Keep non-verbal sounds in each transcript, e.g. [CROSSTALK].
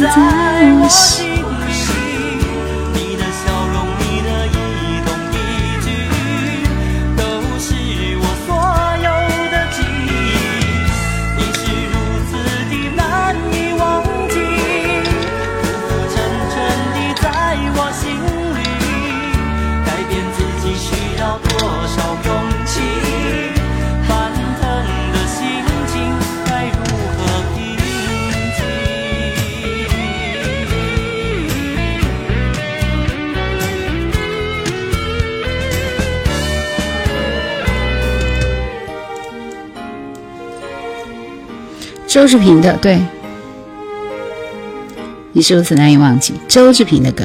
在我心周志平的，对，你是如此难以忘记周志平的歌。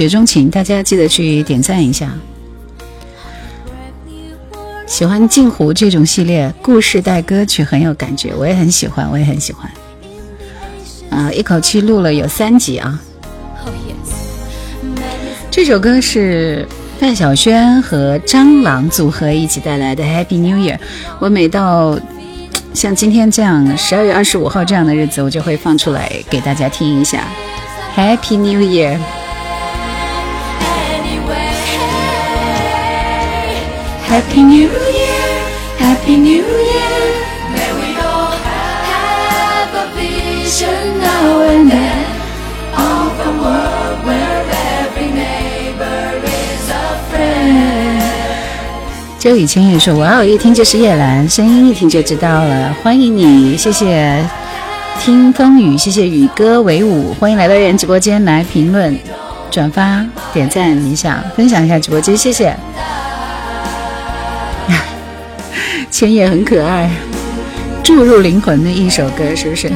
雪中情》，大家记得去点赞一下。喜欢镜湖这种系列故事带歌曲很有感觉，我也很喜欢，我也很喜欢。啊，一口气录了有三集啊！这首歌是范晓萱和张朗组合一起带来的《Happy New Year》。我每到像今天这样十二月二十五号这样的日子，我就会放出来给大家听一下。Happy New Year! Happy New Year! Happy New Year! May we all have a vision now and then of a world where every neighbor is a friend. 周以前也说：“哇哦，一听就是叶兰，声音一听就知道了。”欢迎你，谢谢。听风雨，谢谢宇哥为伍，欢迎来到叶人直播间来评论、转发、点赞、理想、分享一下直播间，谢谢。千叶很可爱，注入灵魂的一首歌，是不是？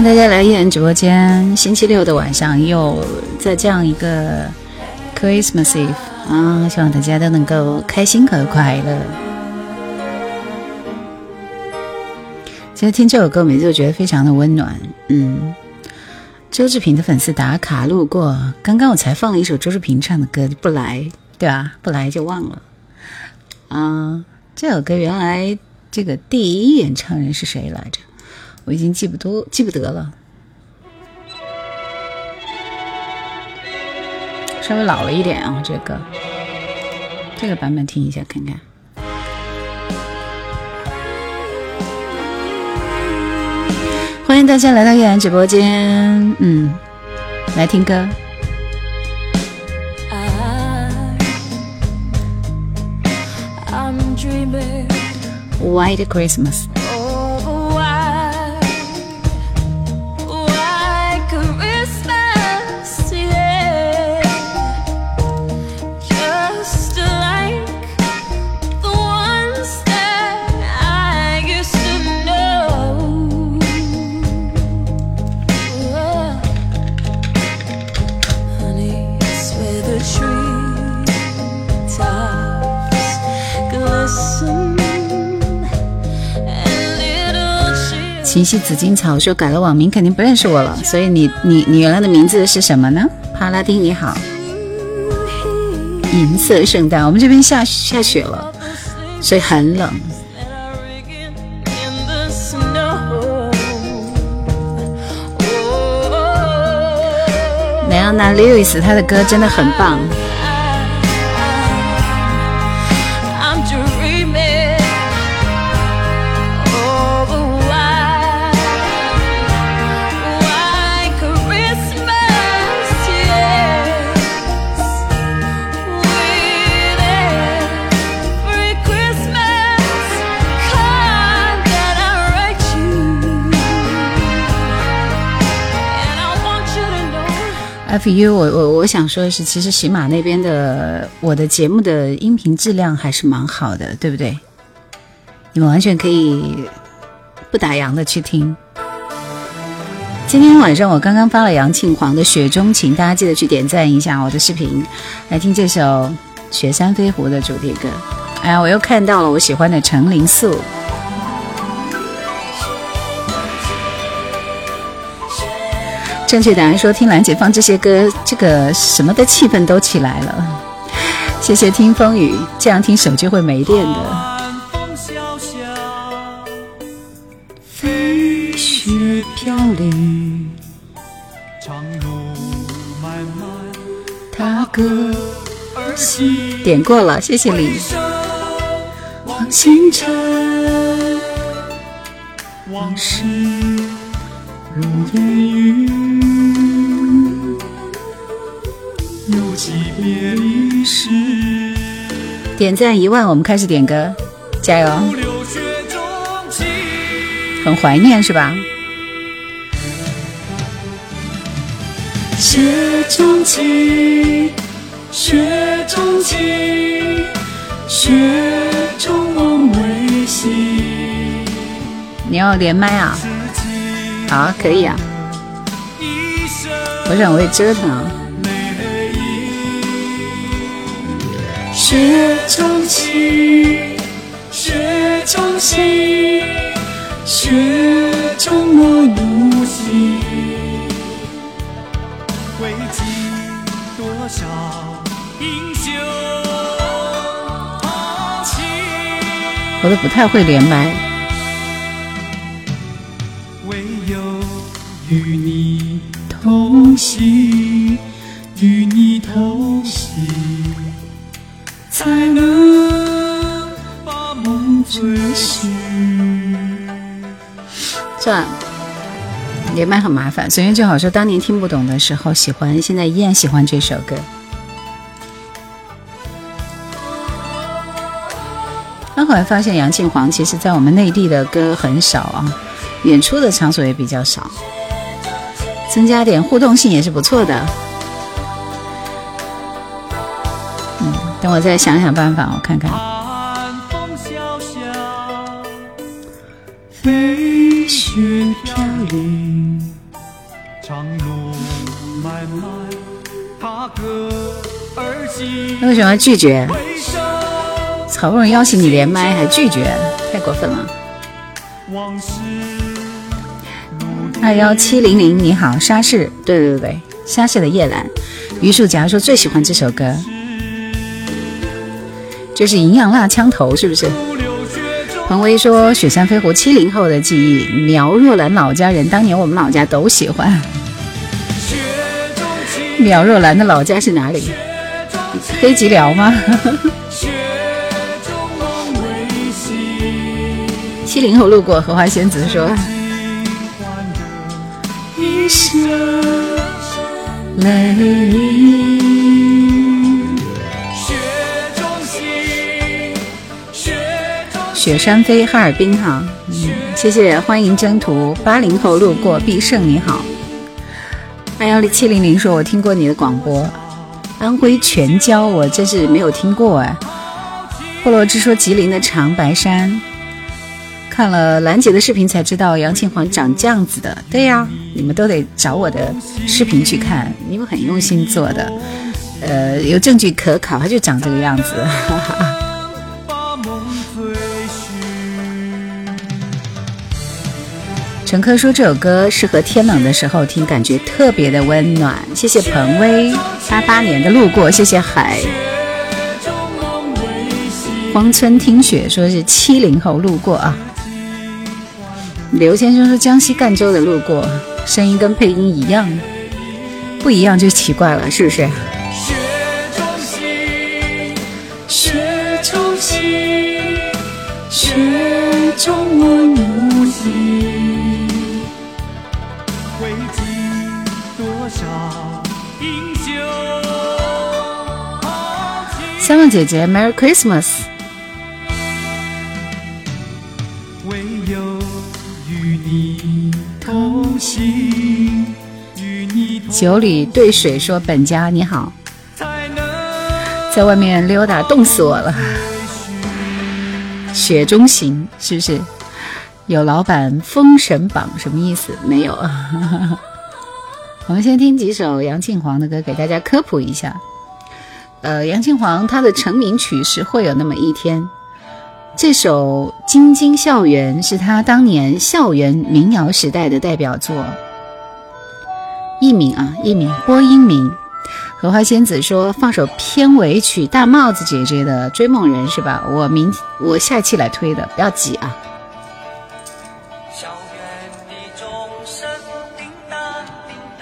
迎大家来燕直播间，星期六的晚上又在这样一个 Christmas Eve 啊，希望大家都能够开心和快乐。其实听这首歌，每次都觉得非常的温暖。嗯，周志平的粉丝打卡路过，刚刚我才放了一首周志平唱的歌，不来对吧？不来就忘了啊。这首歌原来这个第一演唱人是谁来着？我已经记不多记不得了。稍微老了一点啊，这个这个版本听一下看看。欢迎大家来到叶兰直播间，嗯，来听歌。White Christmas。琴溪紫金草说改了网名肯定不认识我了，所以你你你原来的名字是什么呢？帕拉丁你好，银色圣诞，我们这边下下雪了，所以很冷。莱昂纳· i 维斯他的歌真的很棒。F U，我我我想说的是，其实喜马那边的我的节目的音频质量还是蛮好的，对不对？你们完全可以不打烊的去听。今天晚上我刚刚发了杨庆煌的《雪中情》，大家记得去点赞一下我的视频，来听这首《雪山飞狐》的主题歌。哎呀，我又看到了我喜欢的陈灵素。正确答案说：“听兰姐放这些歌，这个什么的气氛都起来了。”谢谢听风雨，这样听手机会没电的。飞雪飘零，长路漫漫，踏歌而行。点过了，谢谢你。望星辰，往事如烟雨。点赞一万，我们开始点歌，加油！很怀念是吧？雪中情，雪中情，雪中梦未醒。你要连麦啊？好，可以啊。我想我也折腾啊。雪中情，雪中情，雪中我入心。会尽多少英雄豪情？我都不太会连麦。唯有与你同行，与你同行。才能把梦追寻。算，连麦很麻烦。所以就好说，当年听不懂的时候喜欢，现在依然喜欢这首歌。但后来发现杨庆煌其实在我们内地的歌很少啊，演出的场所也比较少，增加点互动性也是不错的。等我再想想办法，我看看。飞雪飘零，长路漫漫，踏歌而行。为什么拒绝？好不容易邀请你连麦还拒绝，太过分了。二幺七零零，你好，沙市，对对对对，沙市的夜兰，榆树夹说最喜欢这首歌。就是营养辣枪头，是不是？彭威说：“雪山飞狐，七零后的记忆，苗若兰老家人，当年我们老家都喜欢。苗若兰的老家是哪里？黑吉辽吗？七零后路过荷花仙子说：‘一生泪。’”雪山飞哈尔滨哈，嗯，谢谢，欢迎征途。八零后路过必胜你好，二幺零七零零说，我听过你的广播，安徽全椒我真是没有听过哎，菠萝之说吉林的长白山。看了兰姐的视频才知道杨庆煌长这样子的，对呀，你们都得找我的视频去看，因为很用心做的，呃，有证据可考，他就长这个样子。哈哈陈科说这首歌适合天冷的时候听，感觉特别的温暖。谢谢彭威，八八年的路过，谢谢海，荒村听雪说是七零后路过啊。刘先生说：“江西赣州的路过，声音跟配音一样，不一样就奇怪了，是不是？”香香姐姐，Merry Christmas。酒里兑水说：“本家你好，在外面溜达，冻死我了。雪中行是不是？有老板封神榜什么意思？没有。[LAUGHS] 我们先听几首杨庆煌的歌，给大家科普一下。呃，杨庆煌他的成名曲是《会有那么一天》，这首《京津校园》是他当年校园民谣时代的代表作。”艺名啊，艺名郭英明。荷花仙子说放首片尾曲大帽子姐姐的《追梦人》是吧？我明我下期来推的，不要急啊。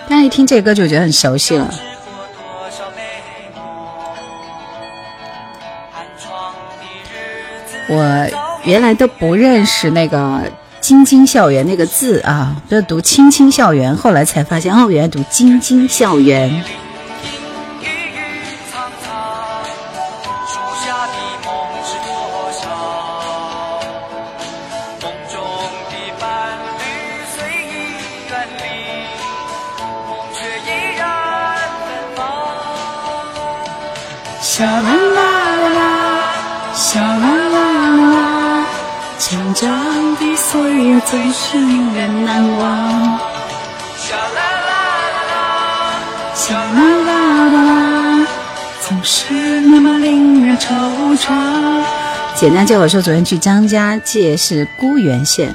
大家一听这歌就觉得很熟悉了。我原来都不认识那个。京津校园那个字啊，都读青青校园，后来才发现哦，原来读京津校园。总是令人难忘。啦啦啦啦啦，总是那么令人惆怅。简单介绍说，昨天去张家界是沽源县，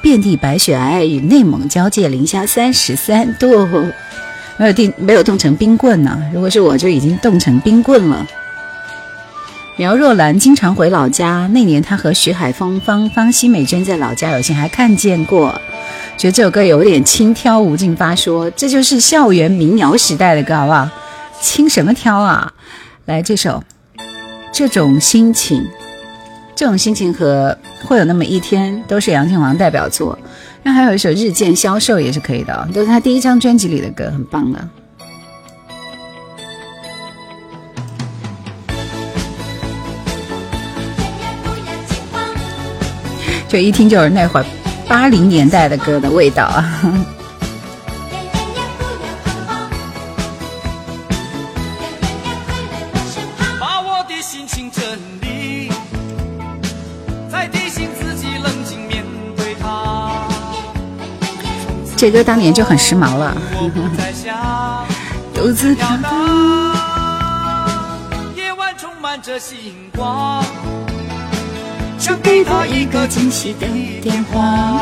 遍地白雪皑皑，与内蒙交界，零下三十三度，没有冻，没有冻成冰棍呢。如果是我，就已经冻成冰棍了。苗若兰经常回老家，那年她和徐海峰、方方心美娟在老家有幸还看见过。觉得这首歌有点轻佻。吴静发说：“这就是校园民谣时代的歌，好不好？轻什么挑啊？来这首，这种心情，这种心情和会有那么一天都是杨庆煌代表作。那还有一首《日渐消瘦》也是可以的，都是他第一张专辑里的歌，很棒的。”这一听就是那会儿八零年代的歌的味道啊！这歌当年就很时髦了。独自飘荡，夜晚充满着星光。想给他一个惊喜的电话。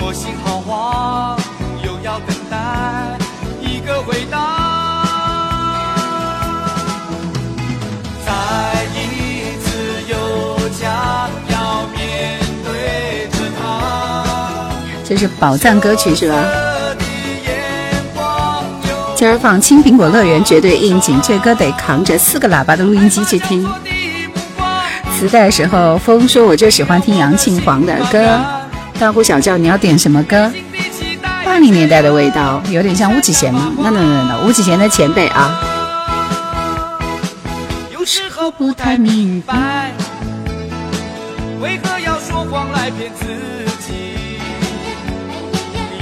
我心好慌，又要等待一个回答。再一次又将要面对着他。这是宝藏歌曲是吧？今儿放青苹果乐园绝对应景，这歌得扛着四个喇叭的录音机去听。磁带时候，风说我就喜欢听杨庆煌的歌。大呼小叫，你要点什么歌？八零年代的味道，有点像巫启贤吗？那那那那，巫启贤的前辈啊。有时候不太明白，为何要说谎来骗自己？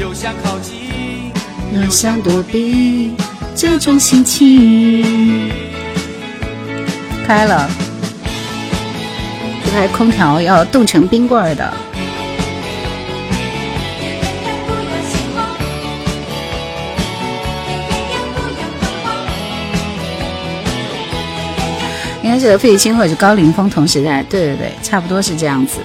又想靠近，又想躲避，这种心情。开了，这台空调要冻成冰棍儿的。应该是和费玉清或者是高凌风同时代，对对对，差不多是这样子。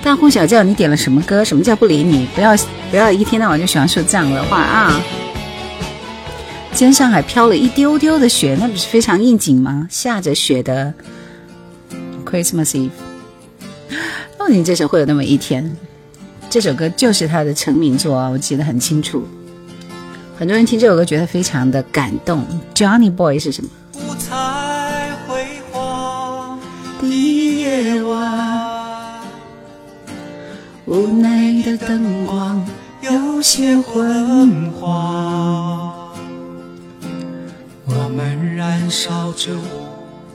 大呼小叫，你点了什么歌？什么叫不理你？不要不要一天到晚就喜欢说这样的话啊！今天上海飘了一丢丢的雪，那不是非常应景吗？下着雪的 Christmas Eve，哦，你这首会有那么一天，这首歌就是他的成名作啊，我记得很清楚。很多人听这首歌觉得非常的感动。Johnny Boy 是什么？五彩辉煌的夜晚，屋内的灯光有些昏黄。我们燃烧着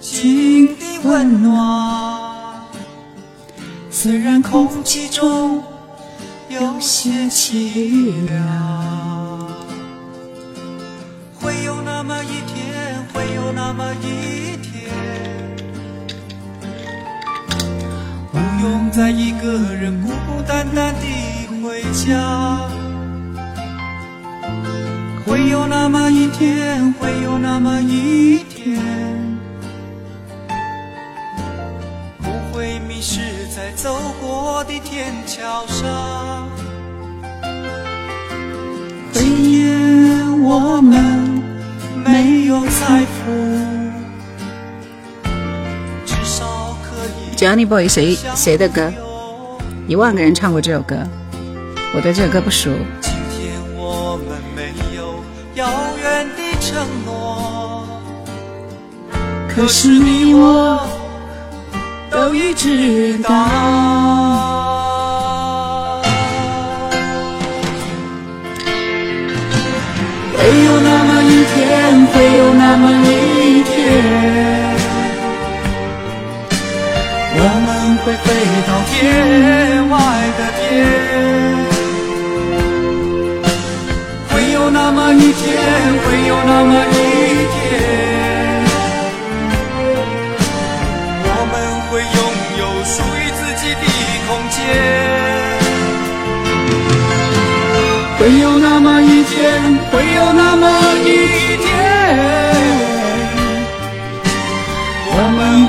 心的温暖，虽然空气中有些凄凉。会有那么一天，会有那么一天，不用再一个人孤孤单单地回家。会有那么一天，会有那么一天，在走过的天桥上。今天我们没有财富，至少可以。Johnny Boy 谁谁的歌？一万个人唱过这首歌，我对这首歌不熟。遥远的承诺，可是你我都已知道。会有那么一天，会有那么一天，我们会飞到天外的天。会有那么一天，会有那么一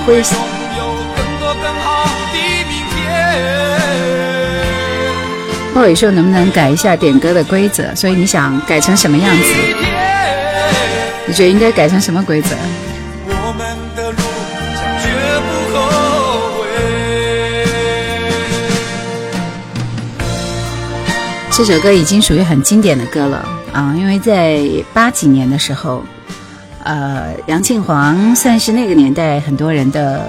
会拥有更多更好的明天。鲍宇说：“能不能改一下点歌的规则？所以你想改成什么样子？你觉得应该改成什么规则？”这首歌已经属于很经典的歌了啊！因为在八几年的时候，呃，杨庆煌算是那个年代很多人的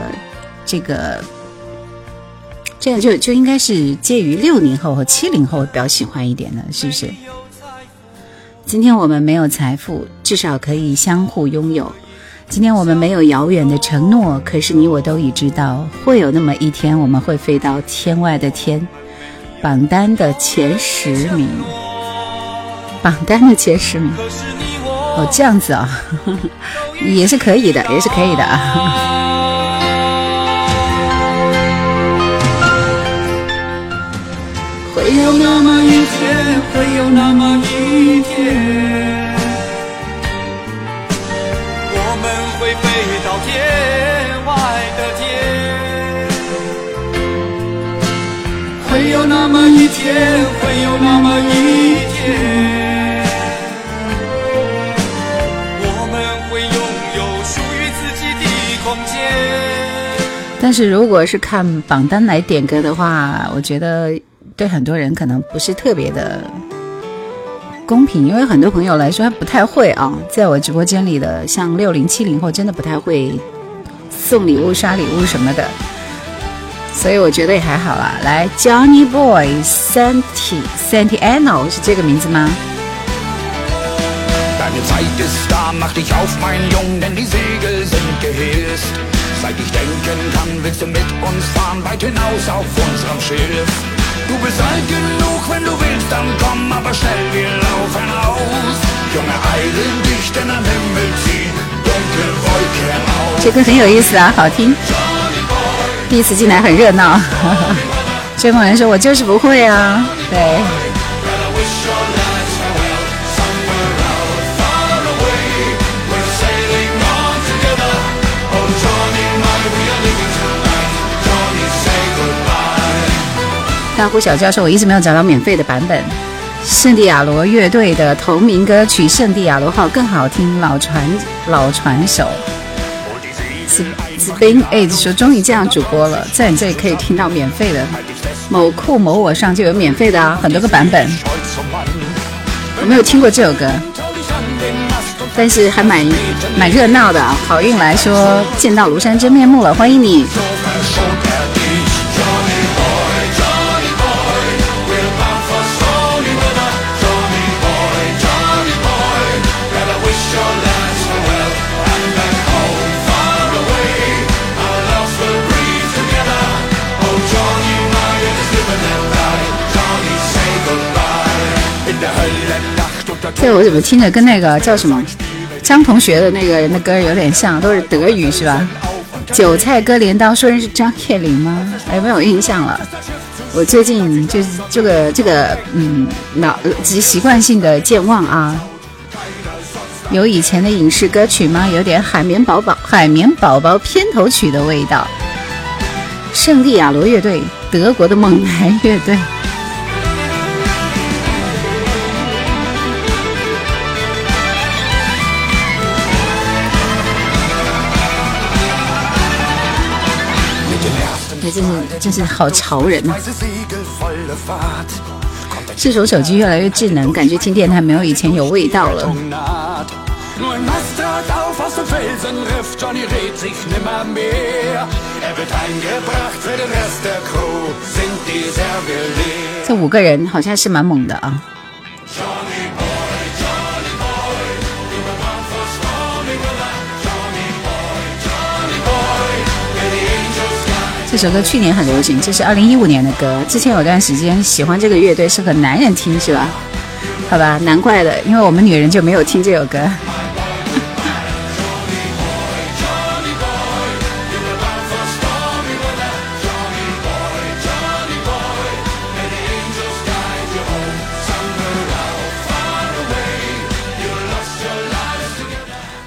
这个。这样就就应该是介于六零后和七零后比较喜欢一点的，是不是？今天我们没有财富，至少可以相互拥有。今天我们没有遥远的承诺，可是你我都已知道，会有那么一天，我们会飞到天外的天。榜单的前十名，榜单的前十名。哦，这样子啊，[LAUGHS] 也是可以的，也是可以的啊。会有那么一天，会有那么一天，我们会飞到天外的天。会有那么一天，会有那么一天，是如果是看榜单来点歌的话，我觉得。对很多人可能不是特别的公平，因为很多朋友来说不太会啊，在我直播间里的像六零七零后真的不太会送礼物、刷礼物什么的。所以我觉得也还好啦。来，Johnny Boy Santi Santiano 是这个名字吗？这歌很有意思啊，好听。第一次进来很热闹。追梦人说：“我就是不会啊。”对。 大呼小叫说：“我一直没有找到免费的版本。”圣地亚罗乐队的同名歌曲《圣地亚罗号》更好听，老传老传手。子子兵哎，说终于见到主播了，在你这里可以听到免费的，某酷某我上就有免费的啊，很多个版本。我没有听过这首歌，但是还蛮蛮热闹的。好运来说见到庐山真面目了，欢迎你。这我怎么听着跟那个叫什么张同学的那个人的歌有点像，都是德语是吧？韭菜割镰刀，说人是张铁林吗？哎，没有印象了。我最近就是这个这个嗯脑及习惯性的健忘啊。有以前的影视歌曲吗？有点海绵宝宝海绵宝宝片头曲的味道。圣地亚罗乐队，德国的猛男乐队。真是真是好潮人呐！这首手机越来越智能，感觉听电台没有以前有味道了。这五个人好像是蛮猛的啊！这首歌去年很流行，这是二零一五年的歌。之前有段时间喜欢这个乐队是和男人听是吧？好吧，难怪的，因为我们女人就没有听这首歌。[LAUGHS]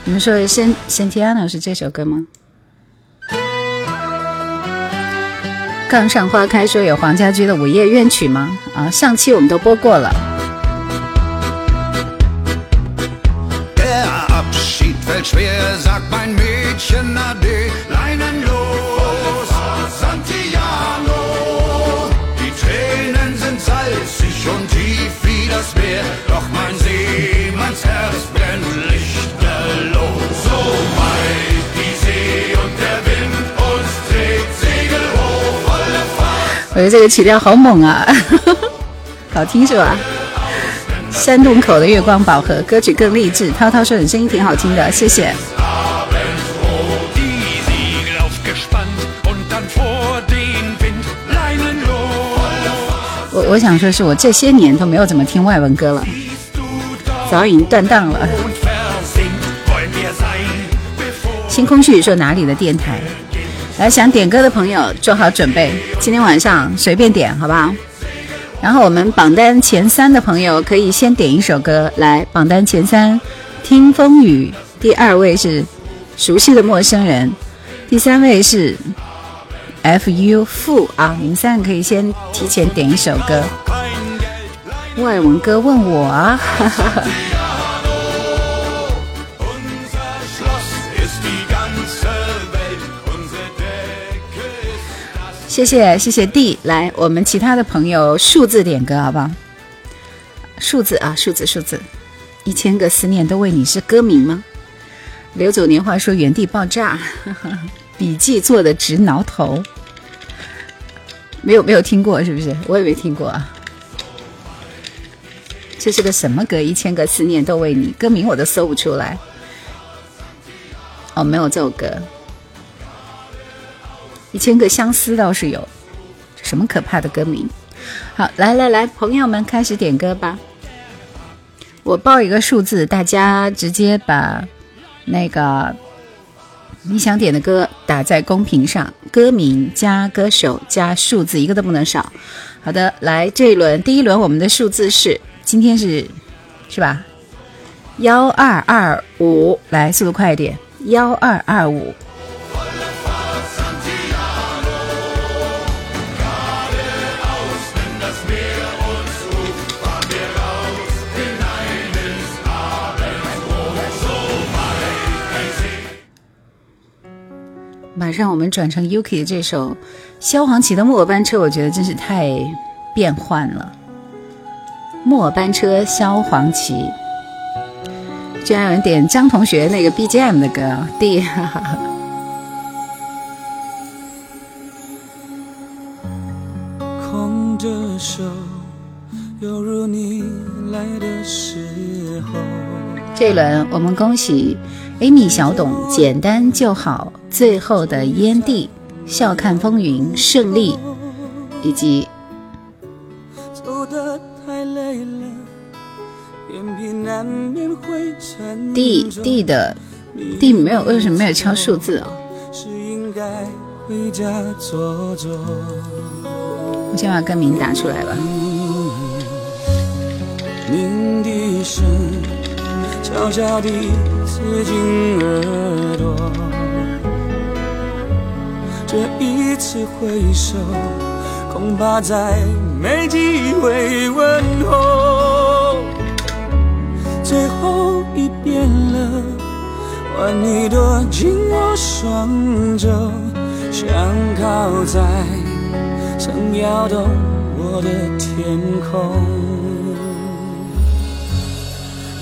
你们说《圣圣提安娜》是这首歌吗？杠上花开说有黄家驹的午夜怨曲吗？啊，上期我们都播过了。我觉得这个曲调好猛啊，[LAUGHS] 好听是吧？山洞口的月光宝盒歌曲更励志。涛涛说你声音挺好听的，谢谢。我我想说是我这些年都没有怎么听外文歌了，早已经断档了。星空旭说哪里的电台？来想点歌的朋友做好准备，今天晚上随便点，好不好？然后我们榜单前三的朋友可以先点一首歌来。榜单前三，听风雨。第二位是熟悉的陌生人，第三位是 F U 负啊。你们三个可以先提前点一首歌。外文歌问我啊。哈哈谢谢谢谢 D，来我们其他的朋友数字点歌好不好？数字啊数字数字，一千个思念都为你是歌名吗？刘走年华说原地爆炸，[LAUGHS] 笔记做的直挠头。没有没有听过是不是？我也没听过啊。这是个什么歌？一千个思念都为你，歌名我都搜不出来。哦，没有这首歌。一千个相思倒是有，什么可怕的歌名？好，来来来，朋友们开始点歌吧。我报一个数字，大家直接把那个你想点的歌打在公屏上，歌名加歌手加数字，一个都不能少。好的，来这一轮第一轮，我们的数字是今天是是吧？幺二二五，来速度快一点，幺二二五。马上我们转成 Yuki 的这首萧煌奇的《木偶班车》，我觉得真是太变幻了。木偶班车，萧煌奇，居然有人点张同学那个 BGM 的歌，第。[LAUGHS] 空着手，犹如你来的时候。这一轮我们恭喜 Amy 小董，简单就好。最后的烟蒂，笑看风云胜利，以及 D D 的 D 没有，为什么没有敲数字啊？我先把歌名打出来吧。悄悄地刺进耳朵这一次挥手，恐怕再没机会问候。最后一遍了，换你躲进我双肘，想靠在曾摇动我的天空。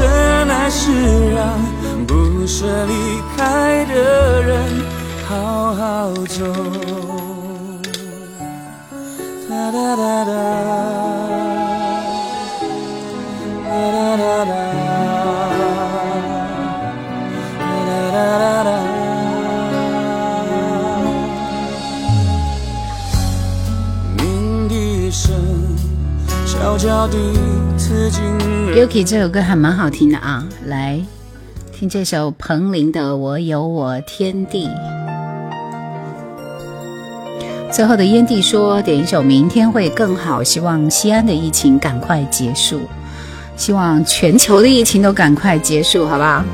深爱是让。不舍离开的人，好好走。哒哒哒哒，哒哒哒哒，哒哒哒哒。鸣笛声悄悄地刺进。Yuki 这首歌还蛮好听的啊，来。听这首彭羚的《我有我天地》。最后的烟蒂说：“点一首《明天会更好》，希望西安的疫情赶快结束，希望全球的疫情都赶快结束，好不好？”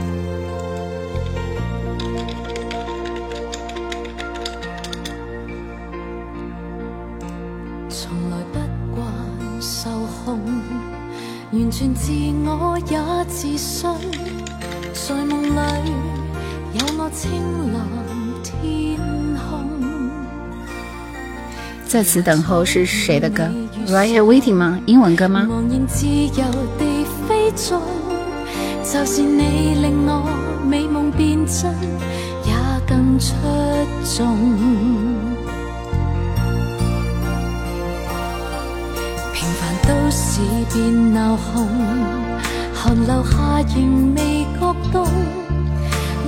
在此等候是谁的歌？Right here waiting 吗？英文歌吗？茫然自由地飞纵，就是你令我美梦变真，也更出众。平凡都市变闹哄。寒流下仍未觉冻，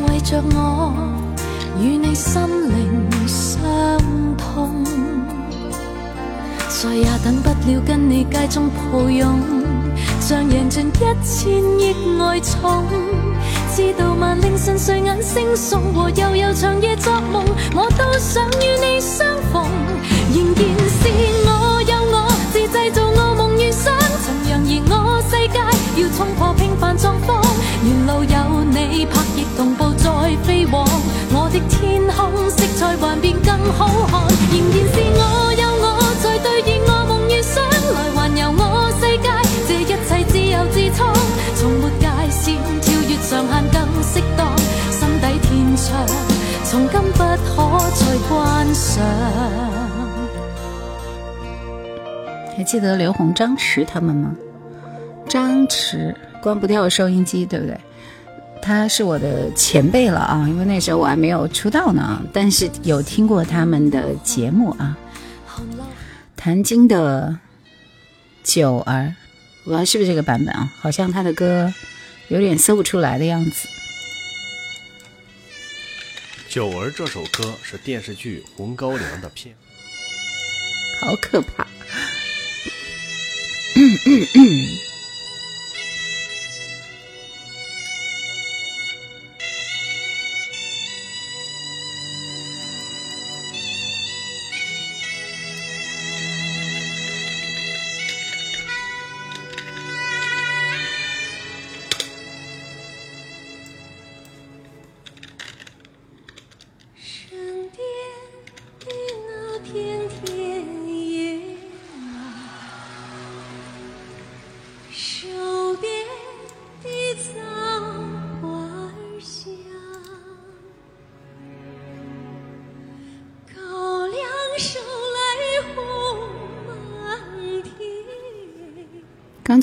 为着我与你心灵相通，再也等不了跟你街中抱拥，像赢尽一千亿爱宠，知道万令神睡眼惺忪和悠悠长夜作梦，我都想与你相逢，仍然是我有我自制造噩梦遇上，曾扬言我世界。要冲破平凡状况，沿路有你拍翼同步再飞往，我的天空色彩幻变更好看，仍然是我不可再观赏还记得刘洪、张弛他们吗？张弛关不掉收音机，对不对？他是我的前辈了啊，因为那时候我还没有出道呢，但是有听过他们的节目啊。谭晶的《九儿》，我不知道是不是这个版本啊？好像他的歌有点搜不出来的样子。《九儿》这首歌是电视剧《红高粱》的片，好可怕。嗯嗯嗯。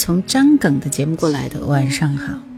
从张耿的节目过来的，晚上好。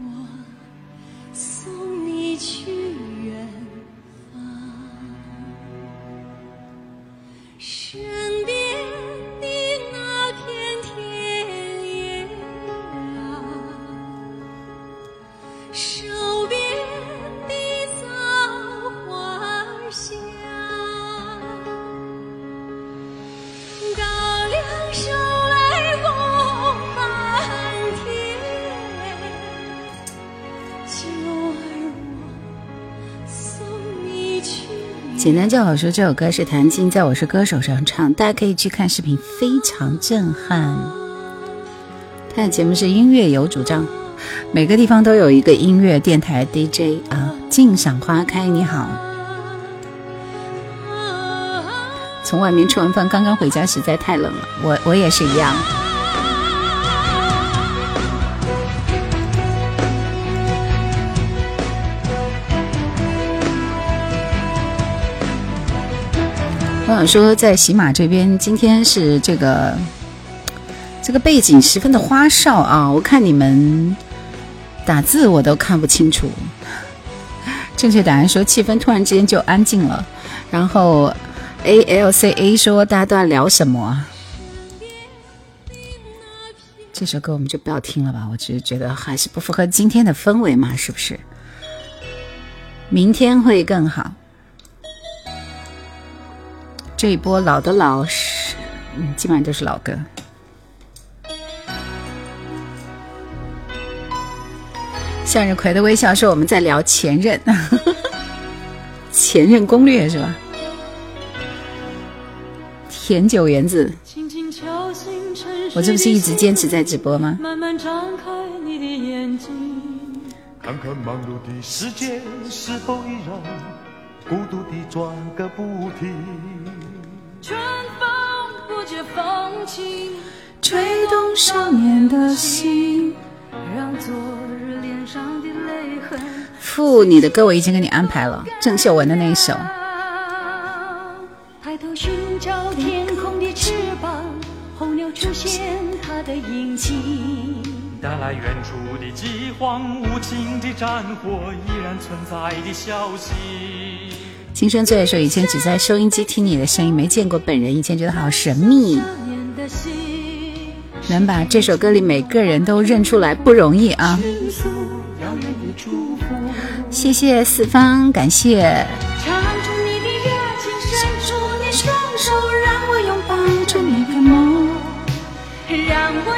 简单就好说，这首歌是谭晶在《我是歌手》上唱，大家可以去看视频，非常震撼。他的节目是音乐有主张，每个地方都有一个音乐电台 DJ 啊。静赏花开，你好。从外面吃完饭，刚刚回家，实在太冷了，我我也是一样。我想说，在喜马这边，今天是这个这个背景十分的花哨啊！我看你们打字我都看不清楚。正确答案说，气氛突然之间就安静了。然后 A L C A 说，大家都在聊什么？这首歌我们就不要听了吧，我只是觉得还是不符合今天的氛围嘛，是不是？明天会更好。这一波老的老是，嗯，基本上都是老歌。向日葵的微笑说：“我们在聊前任，[LAUGHS] 前任攻略是吧？”甜酒园子，我这不是一直坚持在直播吗？看看忙碌的世界是否依然孤独地转个不停。春风不解风情，吹动少年的心，让昨日脸上的泪痕。父，你的歌我已经给你安排了，郑秀文的那一首。抬头寻找天空的翅膀，候鸟出现它的影迹，带来远处的饥荒，无情的战火依然存在的消息。青春最爱说，以前只在收音机听你的声音，没见过本人。以前觉得好神秘，能把这首歌里每个人都认出来不容易啊！谢谢四方，感谢。让我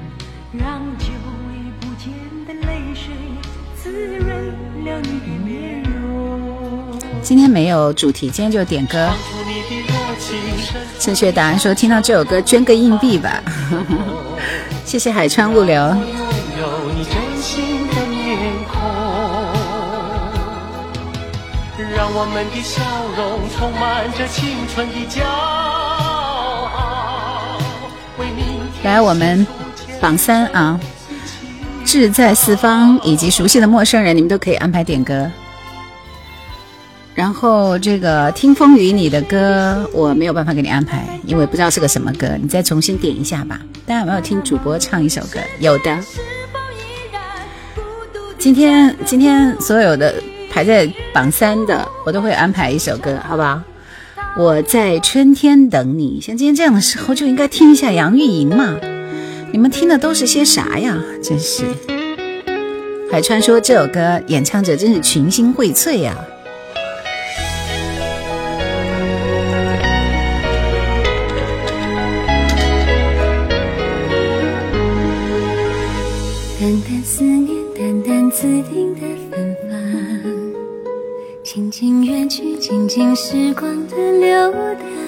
让久违不见的泪水滋润了你的面容今天没有主题，今天就点歌。正确答案说听到这首歌捐个硬币吧，[LAUGHS] 谢谢海川物流。来，我们榜三啊，志在四方以及熟悉的陌生人，你们都可以安排点歌。然后这个听风雨你的歌我没有办法给你安排，因为不知道是个什么歌，你再重新点一下吧。大家有没有听主播唱一首歌？有的。今天今天所有的排在榜三的，我都会安排一首歌，好不好？我在春天等你。像今天这样的时候就应该听一下杨钰莹嘛。你们听的都是些啥呀？真是。海川说这首歌演唱者真是群星荟萃呀。淡淡思念淡淡紫丁的芬芳，轻轻远去，静静时光的流淌。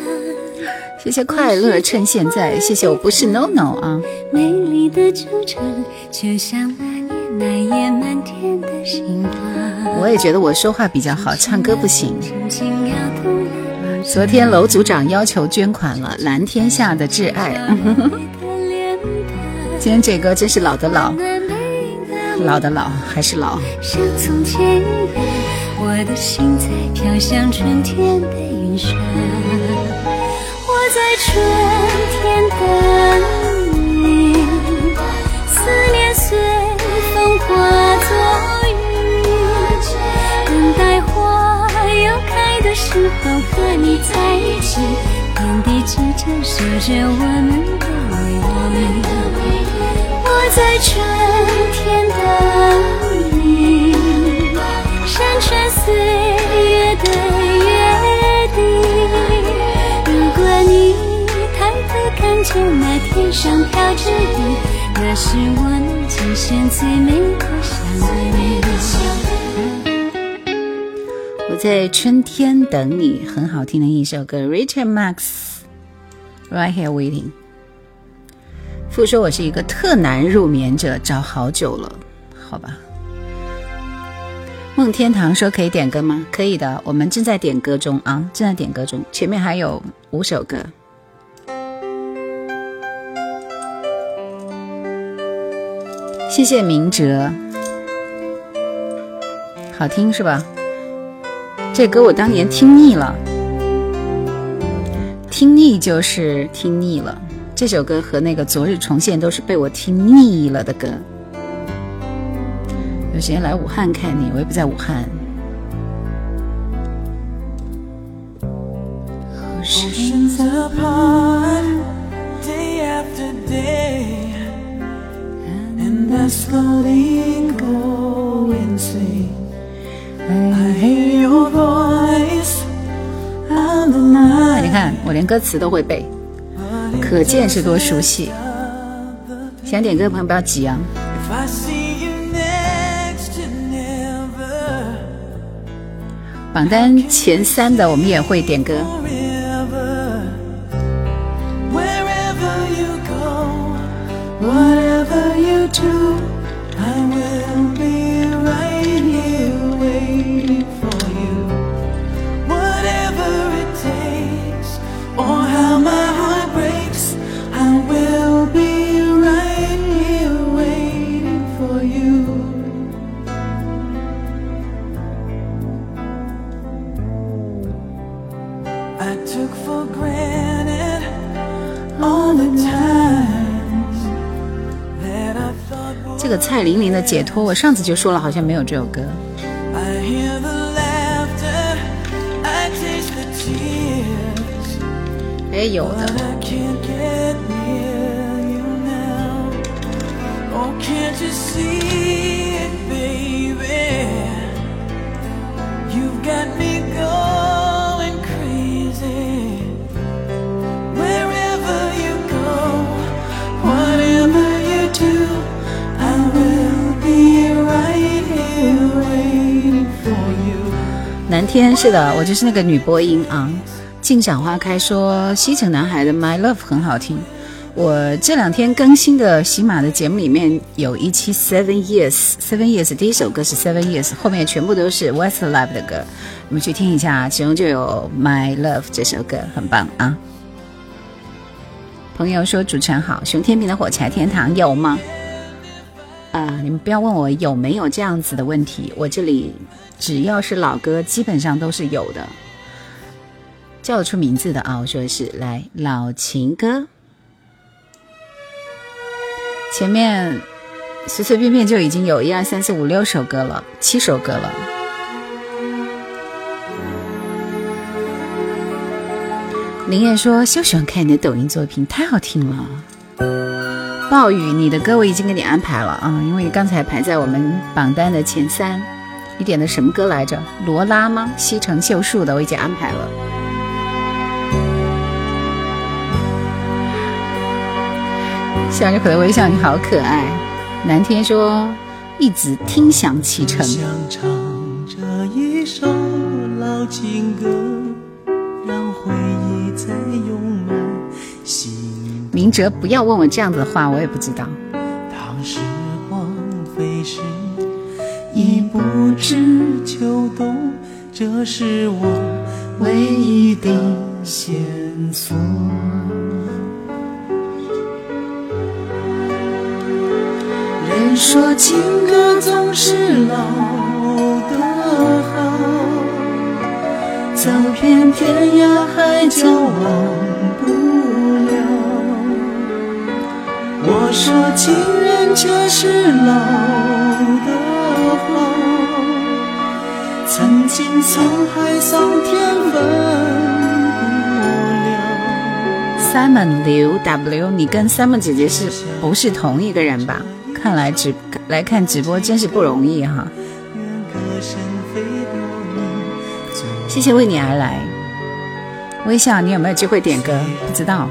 谢谢快乐趁现在，谢谢我不是 no no 啊。美丽的就像那年那夜满天的星光。我也觉得我说话比较好，唱歌不行。昨天楼组长要求捐款了，蓝天下的挚爱。[LAUGHS] 今天这歌真是老的老。老的老还是老。像从前一样，我的心在飘向春天的云上。春天等你思念随风化作雨等待花又开的时候和你在一起天地之间守着我们的唯一我在春天等你。山川岁月的头看见那天上飘着雨，那是我能今生最美的相遇。我在春天等你，很好听的一首歌，Richard Marx，Right Here Waiting。父说：“我是一个特难入眠者，找好久了，好吧。”梦天堂说：“可以点歌吗？”可以的，我们正在点歌中啊，正在点歌中，前面还有五首歌。谢谢明哲，好听是吧？这歌我当年听腻了，听腻就是听腻了。这首歌和那个《昨日重现》都是被我听腻了的歌。有时间来武汉看你，我也不在武汉。你看，我连歌词都会背。可见是多熟悉。想点歌的朋友不要急啊。榜单前三的我们也会点歌。to 蔡玲玲的解脱我上次就说了好像没有这首歌。哎，有的。Can't you see? 天是的，我就是那个女播音啊。静赏花开说西城男孩的 My Love 很好听。我这两天更新的喜马的节目里面有一期 Seven Years，Seven Years 第一首歌是 Seven Years，后面全部都是 Westlife 的歌，你们去听一下，其中就有 My Love 这首歌，很棒啊。朋友说主持人好，熊天平的火柴天堂有吗？啊，你们不要问我有没有这样子的问题，我这里只要是老歌，基本上都是有的，叫得出名字的啊，我说的是来老情歌。前面随随便便就已经有一二三四五六首歌了，七首歌了。林燕说：“就喜欢看你的抖音作品，太好听了。”暴雨，你的歌我已经给你安排了啊，因为刚才排在我们榜单的前三。你点的什么歌来着？罗拉吗？西城秀树的我已经安排了。向日葵的微笑，你好可爱。南天说，一直听响启程。明哲，不要问我这样子的话，我也不知道。当时光飞逝，已不知秋冬，这是我唯一的线索。人说情歌总是老的好，走遍天涯海角我说情人却是老的好，曾经沧海桑田分不了。Simon 刘 W，你跟 Simon 姐姐是不是同一个人吧？看来直来看直播真是不容易哈！谢谢为你而来，微笑，你有没有机会点歌？不知道，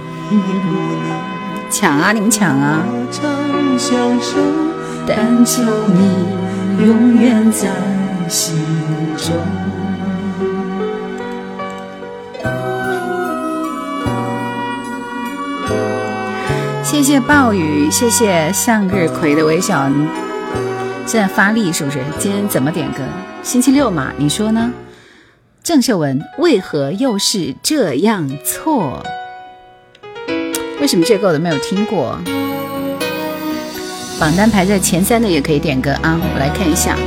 抢啊！你们抢啊！但求你永远在心中。谢谢暴雨，谢谢向日葵的微笑。现在发力是不是？今天怎么点歌？星期六嘛，你说呢？郑秀文，为何又是这样错？为什么这个我都没有听过？榜单排在前三的也可以点歌啊！我来看一下，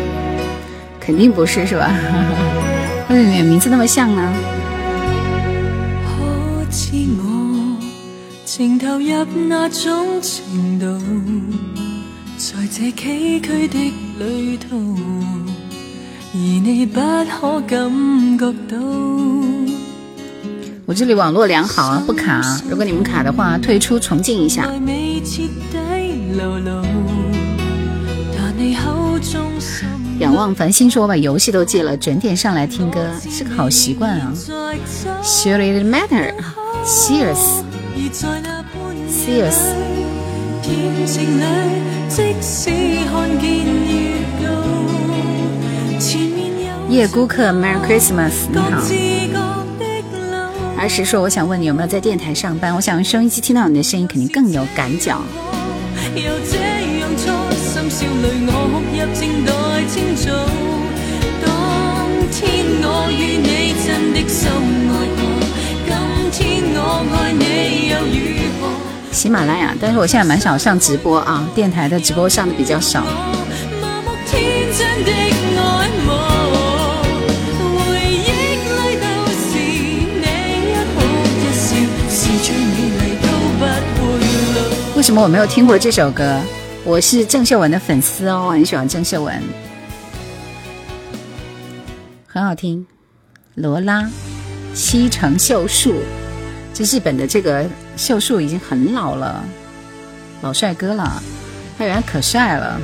肯定不是是吧？[LAUGHS] 为什么名字那么像呢？情投入那种程度，在这崎岖的旅途，而你不可感觉到。我这里网络良好啊，不卡。如果你们卡的话，退出重进一下。仰望繁星说：“我把游戏都戒了，准点上来听歌是个好习惯啊。” Surely it matter, serious. Serious。夜孤客，Merry Christmas，你好。儿时说，我想问你有没有在电台上班？我想用收音机听到你的声音，肯定更有感觉。当天我与你真的深爱过，今天我爱你又如何？喜马拉雅，但是我现在蛮少上直播啊，电台的直播上的比较少。为什么我没有听过这首歌？我是郑秀文的粉丝哦，我很喜欢郑秀文，很好听。罗拉，西城秀树。这日本的这个秀树已经很老了，老帅哥了，他原来可帅了。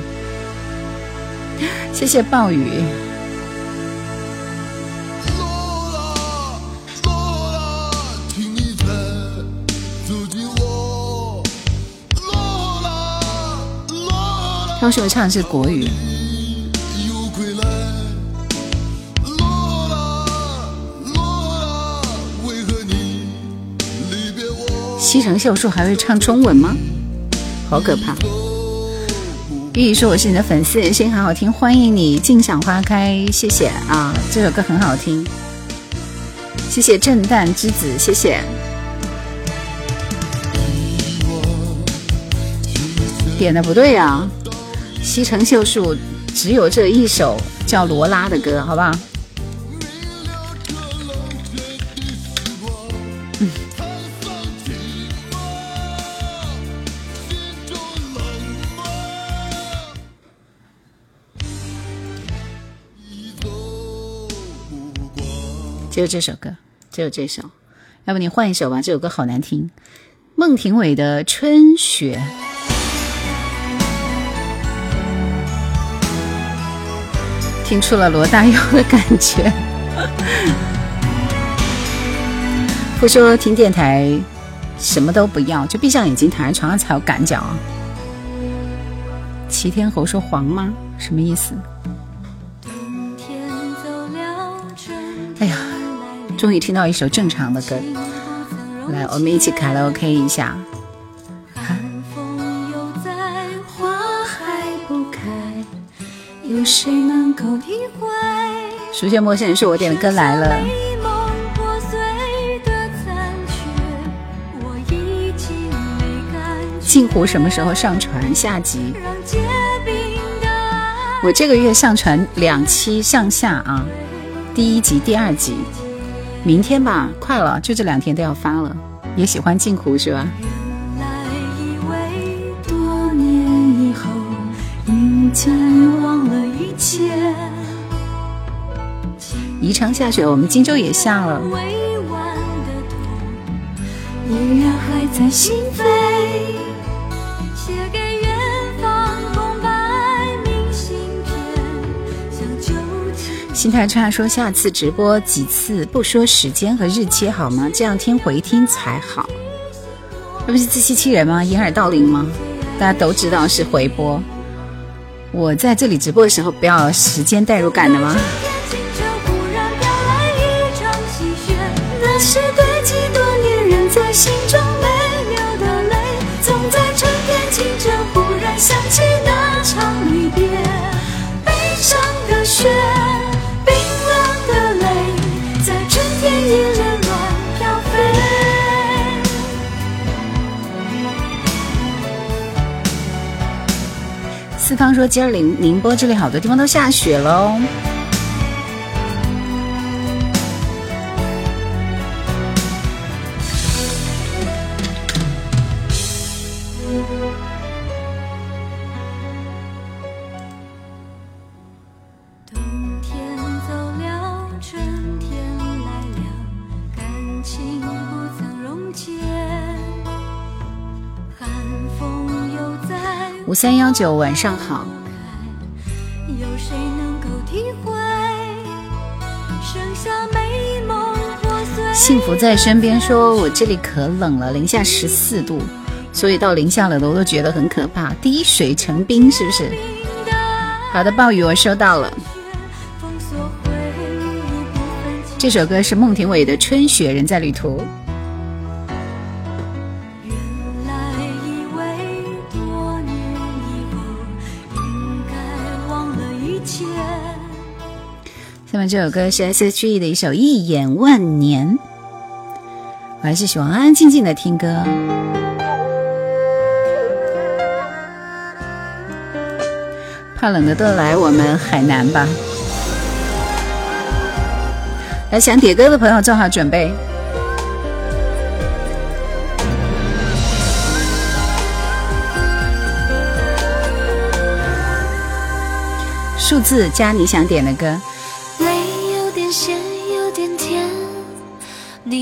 谢谢暴雨。他说：“我唱的是国语。”西城秀树还会唱中文吗？好可怕！玉玉说：“我是你的粉丝，你的声音很好听，欢迎你，静享花开。”谢谢啊，这首歌很好听。谢谢震旦之子，谢谢。点的不对呀。西城秀树只有这一首叫罗拉的歌，好不好？只有这首歌，只有这首，要不你换一首吧？这首歌好难听。孟庭苇的《春雪》，听出了罗大佑的感觉。[LAUGHS] 不说听电台，什么都不要，就闭上眼睛躺在床上才有感觉啊。齐天侯说黄吗？什么意思？哎呀！终于听到一首正常的歌，来，我们一起卡拉 OK 一下。有谁能够体会？熟悉陌生人是我点的歌来了。镜湖什么时候上传下集？我这个月上传两期上下啊，第一集、第二集。明天吧，快了，就这两天都要发了。也喜欢镜湖是吧？宜昌下雪，我们荆州也下了。心态差说下次直播几次不说时间和日期好吗？这样听回听才好。这不是自欺欺人吗？掩耳盗铃吗？大家都知道是回播。我在这里直播的时候不要时间代入感的吗？是对己多年仍在心中没有的泪总在春天清晨忽然想起那场离别。悲伤的雪冰冷的泪在春天迎着暖飘飞。四方说今儿宁宁波这里好多地方都下雪喽三幺九，晚上好。幸福在身边，说我这里可冷了，零下十四度，所以到零下了我都觉得很可怕，滴水成冰，是不是？好的，暴雨我收到了。这首歌是孟庭苇的《春雪人在旅途》。这首歌是 S.H.E 的一首《一眼万年》，我还是喜欢安安静静的听歌。怕冷的都来我们海南吧。来想点歌的朋友做好准备。数字加你想点的歌。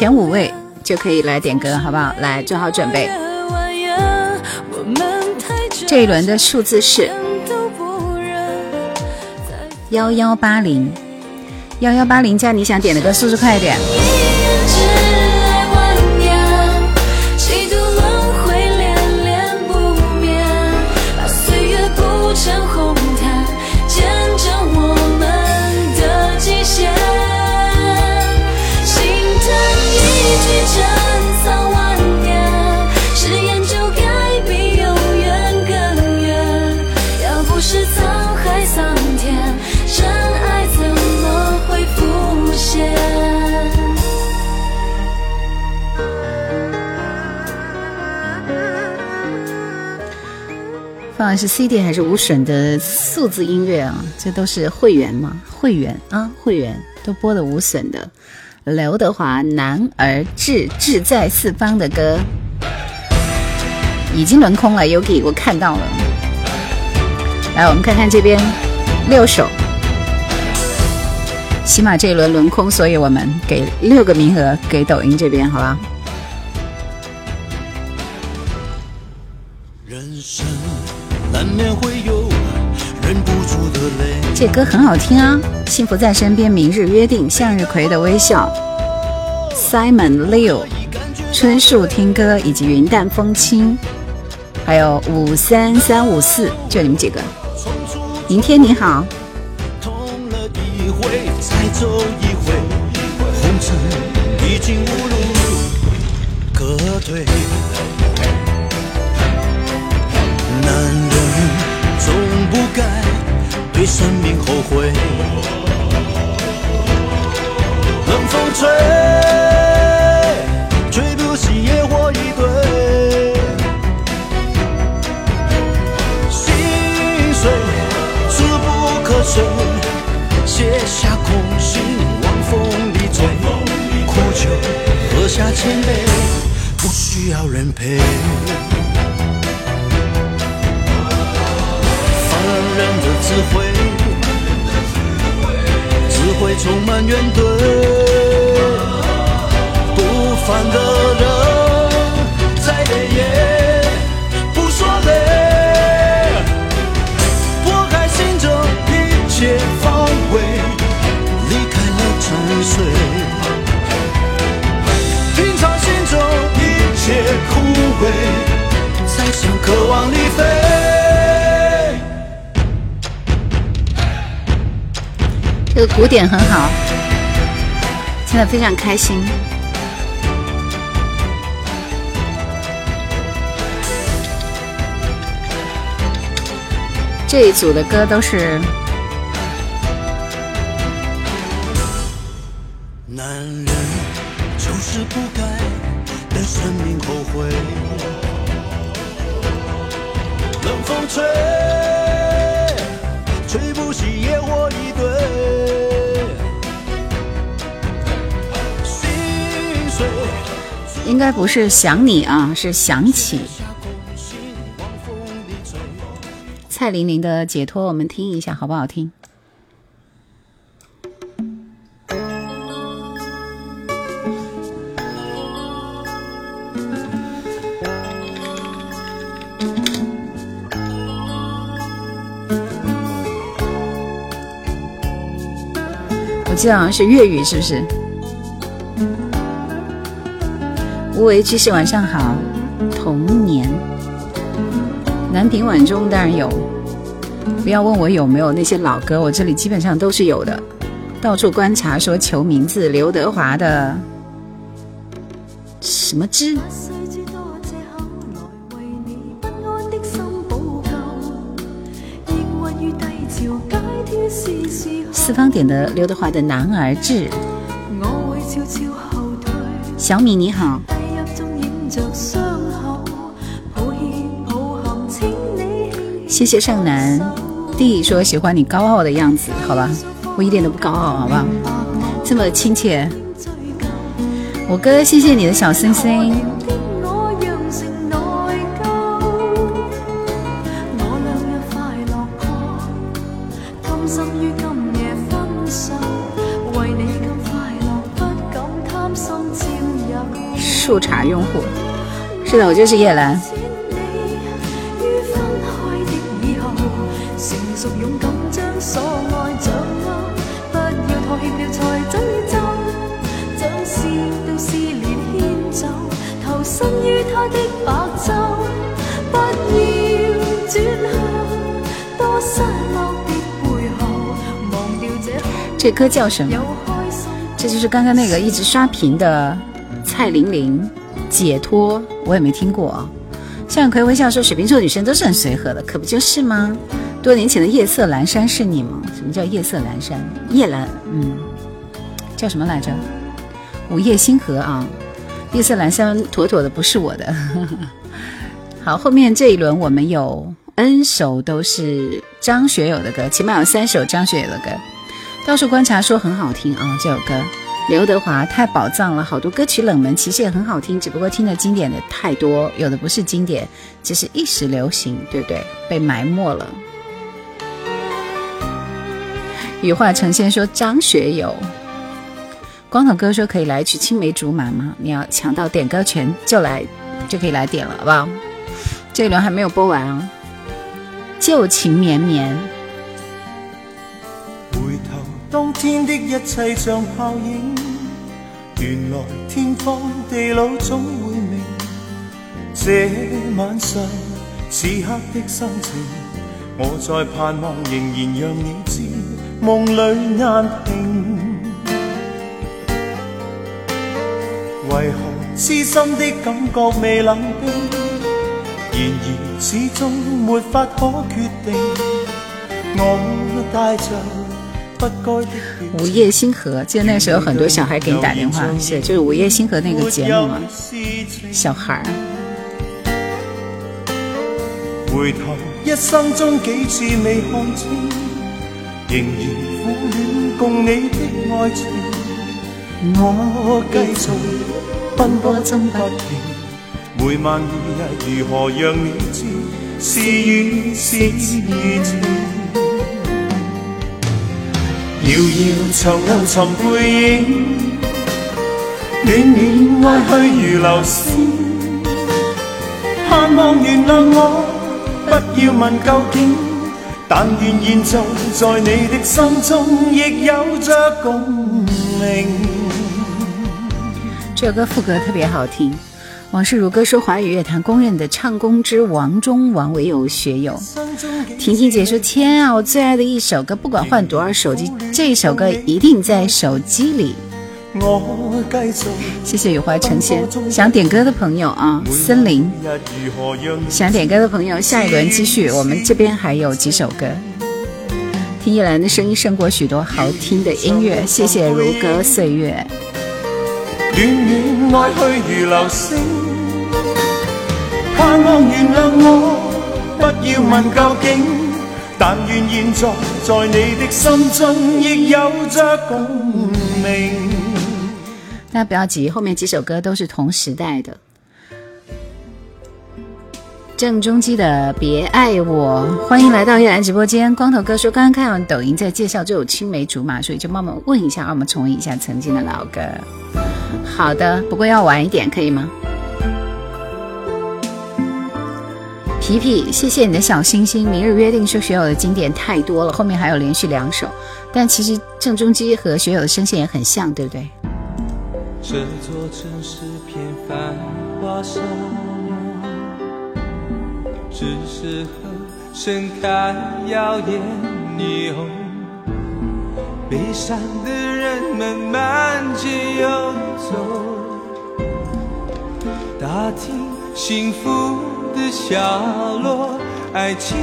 前五位。就可以来点歌，好不好？来，做好准备。这一轮的数字是幺幺八零，幺幺八零加你想点的歌，速度快一点。放的是 CD 还是无损的数字音乐啊？这都是会员嘛？会员啊，会员都播的无损的。刘德华《男儿志》志在四方的歌已经轮空了，Yuki 我看到了。来，我们看看这边六首，起码这一轮轮空，所以我们给六个名额给抖音这边，好吧？这歌很好听啊，《幸福在身边》，明日约定，向日葵的微笑，Simon Liu，春树听歌，以及云淡风轻，还有五三三五四，就你们几个。明天你好。不该对生命后悔，冷风吹，吹不熄野火一堆。心碎，触不可睡，卸下空心往风里吹。苦酒喝下千杯，不需要人陪。人的智慧，智慧充满怨怼，不凡的人再累也点很好，现在非常开心。这一组的歌都是。不是想你啊，是想起。蔡玲玲的解脱，我们听一下好不好听？我记得好像是粤语，是不是？无为居士，晚上好。童年，南屏晚钟当然有。不要问我有没有那些老歌，我这里基本上都是有的。到处观察，说求名字，刘德华的什么之？四方点的刘德华的《男儿志》。小米你好。谢谢上南弟说喜欢你高傲的样子，好吧，我一点都不高傲，好吧，这么亲切。我哥，谢谢你的小星星。树茶用户。是的，我就是叶兰。这歌叫什么？这就是刚刚那个一直刷屏的蔡玲玲《解脱》，我也没听过啊。向日葵微笑说：“水瓶座女生都是很随和的，可不就是吗？”多年前的夜色阑珊是你吗？什么叫夜色阑珊？夜阑，嗯，叫什么来着？午夜星河啊，夜色阑珊，妥妥的不是我的。[LAUGHS] 好，后面这一轮我们有 N 首都是张学友的歌，起码有三首张学友的歌。到处观察说很好听啊，这首歌刘德华太宝藏了，好多歌曲冷门，其实也很好听，只不过听的经典的太多，有的不是经典，只是一时流行，对不对？被埋没了。羽化成仙说张学友，光头哥说可以来一曲青梅竹马吗？你要抢到点歌权就来，就可以来点了，好不好？这一轮还没有播完哦，旧情绵绵。天的一切像泡影，原来天荒地老总会明。这晚上此刻的心情，我在盼望，仍然让你知，梦里难平。为何痴心的感觉未冷冰？然而始终没法可决定，我带着。午夜星河，记得那时候很多小孩给你打电话，是就是午夜星河那个节目嘛，小孩。回头一生中几次未看清，仍然苦恋共你的爱情。我继续奔波真不停，每晚每日如何让你知，是与是情。遥遥长路寻背影，暖暖爱去如流星。盼望原谅我，不要问究竟。但愿现在在你的心中亦有着共鸣。这首歌副歌特别好听。往事如歌说华语乐坛公认的唱功之王中王，唯有学友。婷婷姐说：“天啊，我最爱的一首歌，不管换多少手机，这首歌一定在手机里。”谢谢雨花成仙。想点歌的朋友啊，森林。想点歌的朋友，下一轮继续。我们这边还有几首歌。听叶兰的声音胜过许多好听的音乐。谢谢如歌岁月。暖暖爱去如流星，盼望原谅我，不要问究竟。但愿现在在你的心中亦有着共鸣。大家不要急，后面几首歌都是同时代的。郑中基的《别爱我》，欢迎来到叶兰直播间。光头哥说，刚刚看到抖音在介绍这首《青梅竹马》，所以就冒昧问一下，让我们重温一下曾经的老歌。好的，不过要晚一点，可以吗？皮皮，谢谢你的小星星。明日约定说学友的经典太多了，后面还有连续两首，但其实郑中基和学友的声线也很像，对不对？这座城市片繁华沙漠，只适合盛开耀眼霓虹。悲伤的人们满街游走，打听幸福的下落，爱情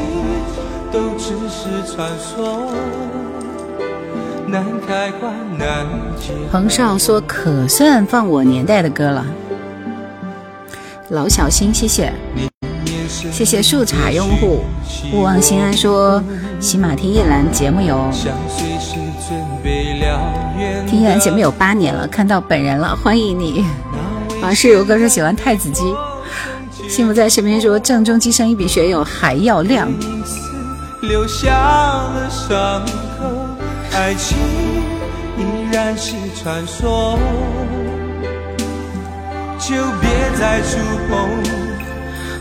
都只是传说，难开关难解。彭少说：“可算放我年代的歌了。”老小心，谢谢。谢谢树茶用户勿忘心安说：“喜马听叶兰节目有。”听叶兰节目有八年了，看到本人了，欢迎你。啊，室友哥说喜欢太子鸡，幸福在身边说郑中基声音比学友还要亮。留下了伤口，爱情依然是传说。就别再触碰。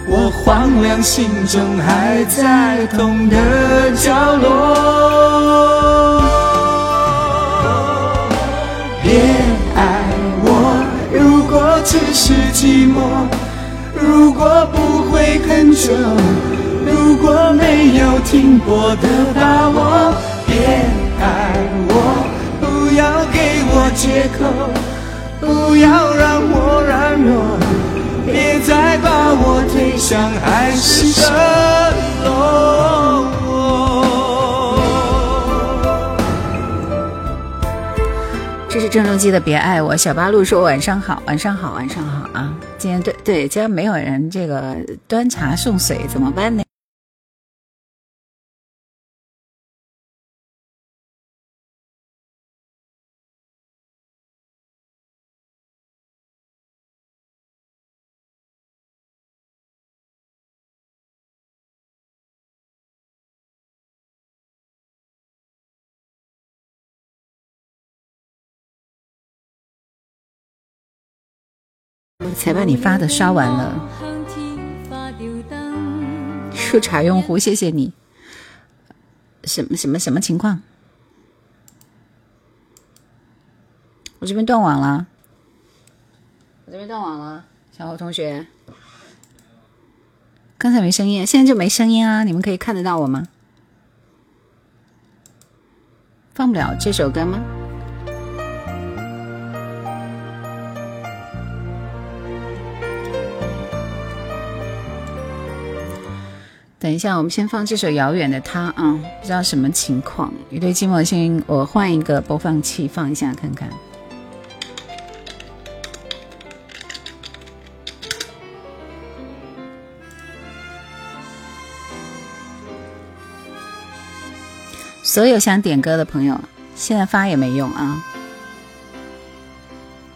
我荒凉心中还在痛的角落。别爱我，如果只是寂寞，如果不会很久，如果没有停泊的把握，别爱我，不要给我借口，不要让我软弱，别再把我推向海市蜃楼。这是郑中基的《别爱我》。小八路说：“晚上好，晚上好，晚上好啊！今天对对，今天没有人这个端茶送水，怎么办呢？”才把你发的刷完了。树茶用户，谢谢你。什么什么什么情况？我这边断网了。我这边断网了，小侯同学。刚才没声音，现在就没声音啊！你们可以看得到我吗？放不了这首歌吗？等一下，我们先放这首《遥远的他》啊，不知道什么情况。一对寂寞心，我换一个播放器放一下看看。所有想点歌的朋友，现在发也没用啊，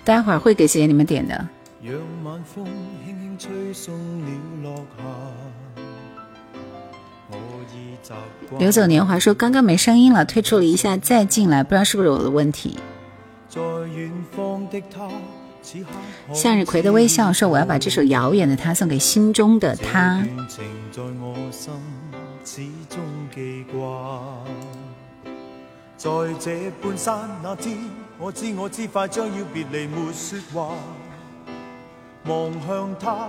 待会儿会给姐姐你们点的。让晚风轻轻吹送了落下。流走年华说：“刚刚没声音了，退出了一下再进来，不知道是不是我的问题。”向日葵的微笑说：“我要把这首遥远的他送给心中的他。”在这半山那天，我知我知快将要别离，没说话，望向他。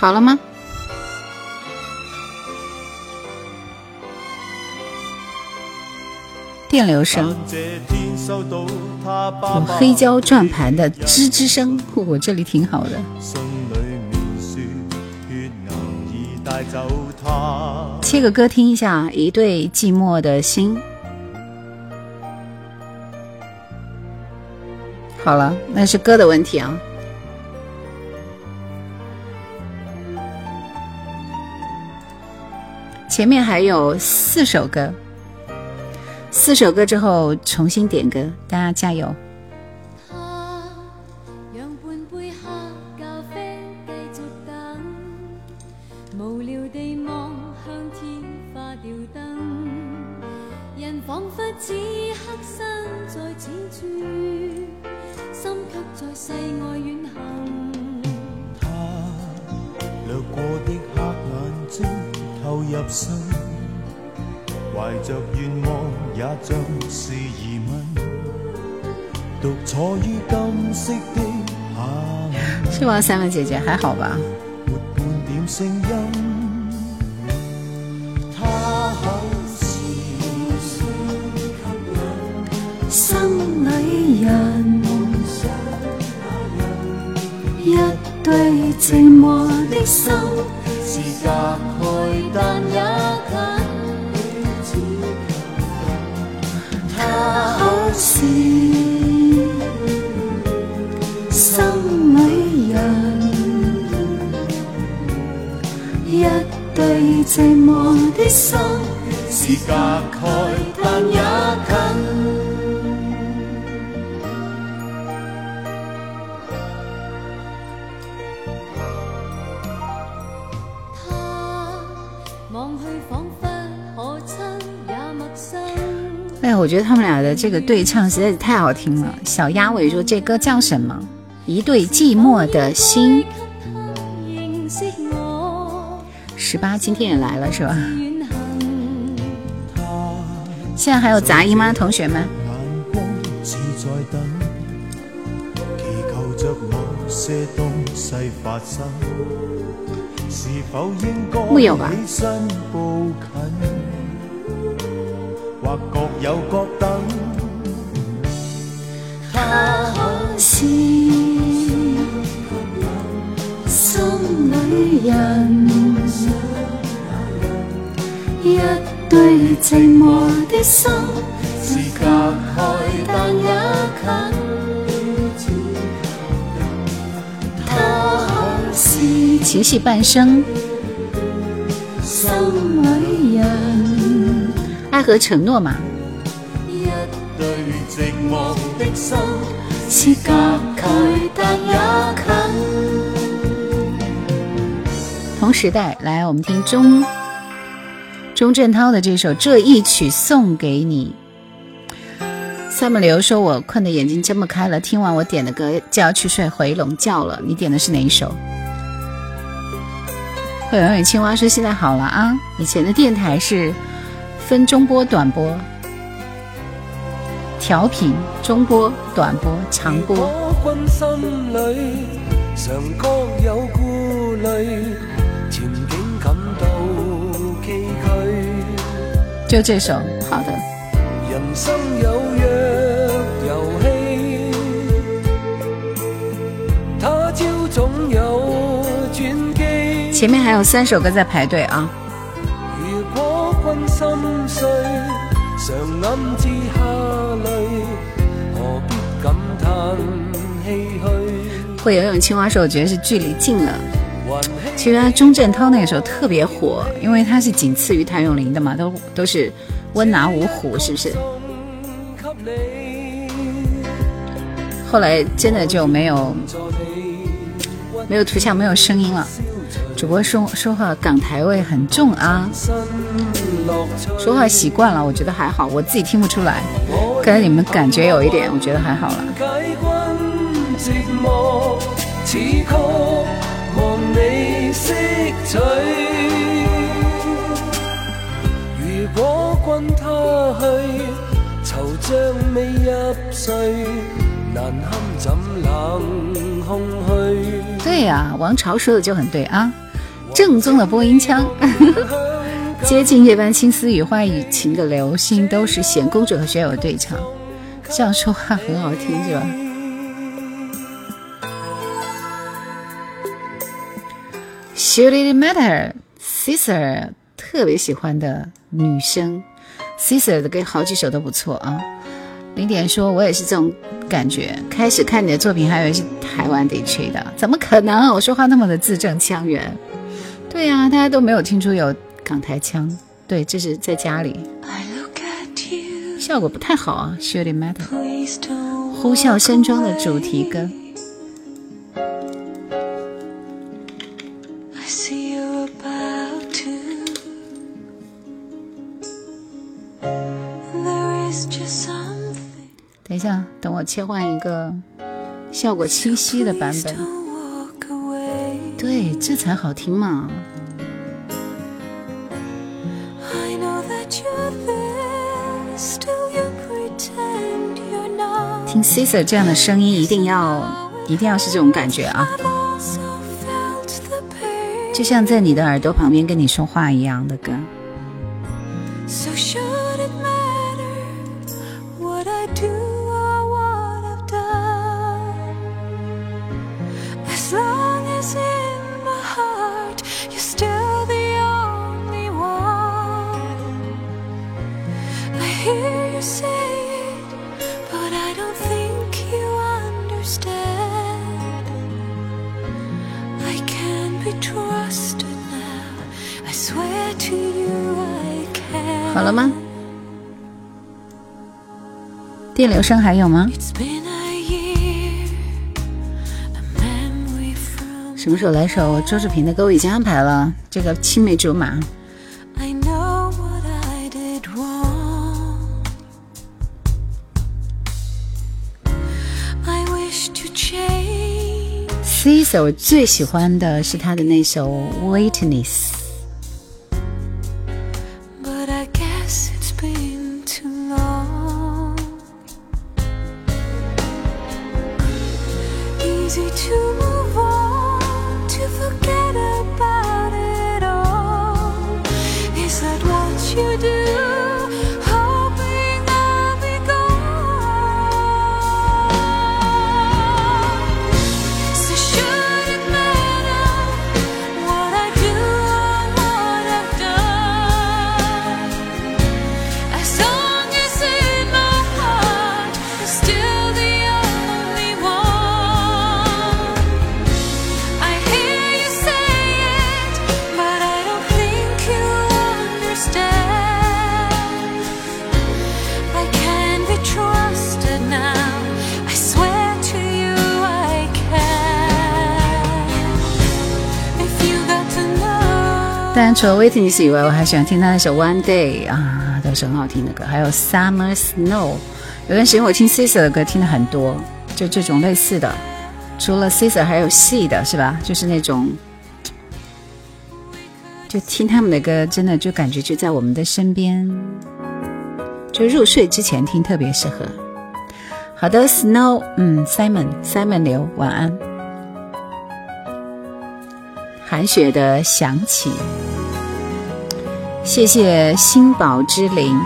好了吗？电流声，有黑胶转盘的吱吱声，我这里挺好的。切个歌听一下，一对寂寞的心。好了，那是歌的问题啊。前面还有四首歌，四首歌之后重新点歌，大家加油。三个姐姐还好吧？觉得他们俩的这个对唱实在是太好听了。小鸭尾说这歌叫什么？一对寂寞的心。十八今天也来了是吧？现在还有杂音吗，同学们？木有吧起身步近，或各有各等。是心里人，一對寂寞的心是隔開但也近。他是情系半生，心里人，爱和承诺嘛。心，是隔開但也近。同时代，来，我们听钟钟镇涛的这首《这一曲送给你》。三木流说：“我困得眼睛睁不开了，听完我点的歌就要去睡回笼觉了。”你点的是哪一首？会永远青蛙说：“现在好了啊，以前的电台是分中波、短波、调频、中波、短波、长波。如果君心里常各有顾虑，前景感到崎岖。就这首，好的。人生有若遊戲，他朝總有轉機。前面還有三首歌在排隊啊！如果君心碎，常暗自会？游泳青蛙說，我觉得是距离近了。其实他鐘鎮濤那个时候特别火，因为他是仅次于谭咏麟的嘛，都都是温拿五虎，是不是？后来，真的就没有没有图像，没有声音了。主播说说话港台味很重啊，说话习惯了，我觉得还好，我自己听不出来，可能你们感觉有一点，我觉得还好了。寂寞，此曲望你識取。如果君他去，惆悵未入睡，難堪怎冷空虛。對呀、王朝說的就很對啊，正宗的播音腔。[LAUGHS] 接近夜班青絲雨，花雨情的流星，都是賢公主和學友對唱，這樣說話很好聽，是吧？Should it matter? Caesar 特别喜欢的女生，Caesar 的歌好几首都不错啊。零点说，我也是这种感觉。开始看你的作品，还以为是台湾地区的，怎么可能？我说话那么的字正腔圆。对呀、啊，大家都没有听出有港台腔。对，这是在家裡，I look at you, 效果不太好啊。Should it matter？呼啸山庄的主题歌。等我切换一个效果清晰的版本，对，这才好听嘛。听 Cesar 这样的声音一定要一定要是这种感觉啊，就像在你的耳朵旁边跟你说话一样的歌。电流声还有吗？什么时候来首周志平的歌？我已经安排了，这个青梅竹马。Caesar 我最喜欢的是他的那首《Witness》。除了《Witness》以外，我还喜欢听他那首《One Day》啊，都是很好听的歌。还有《Summer Snow》。有段时间我听 Caesar 的歌听的很多，就这种类似的。除了 Caesar，还有 C 的是吧？就是那种，就听他们的歌，真的就感觉就在我们的身边。就入睡之前听特别适合。好的，Snow，嗯，Simon，Simon 刘，晚安。韩雪的想起。谢谢心宝之灵，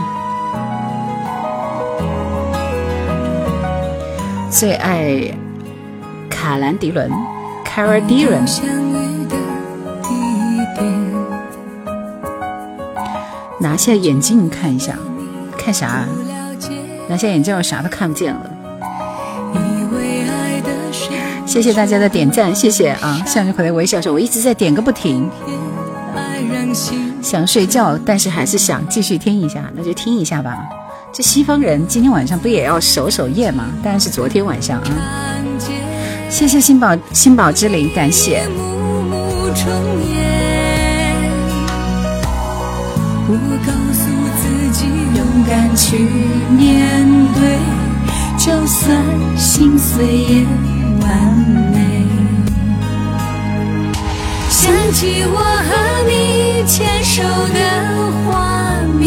最爱卡兰迪伦 （Cara d i 拿下眼镜看一下，看啥？拿下眼镜我啥都看不见了。谢谢大家的点赞，谢谢啊！向日葵的微笑说：“我一直在点个不停。”想睡觉，但是还是想继续听一下，那就听一下吧。这西方人今天晚上不也要守守夜吗？当然是昨天晚上啊。谢谢心宝心宝之灵，感谢。我告诉自己勇敢去面对，就算心碎也完美。想起我和你牵手的画面，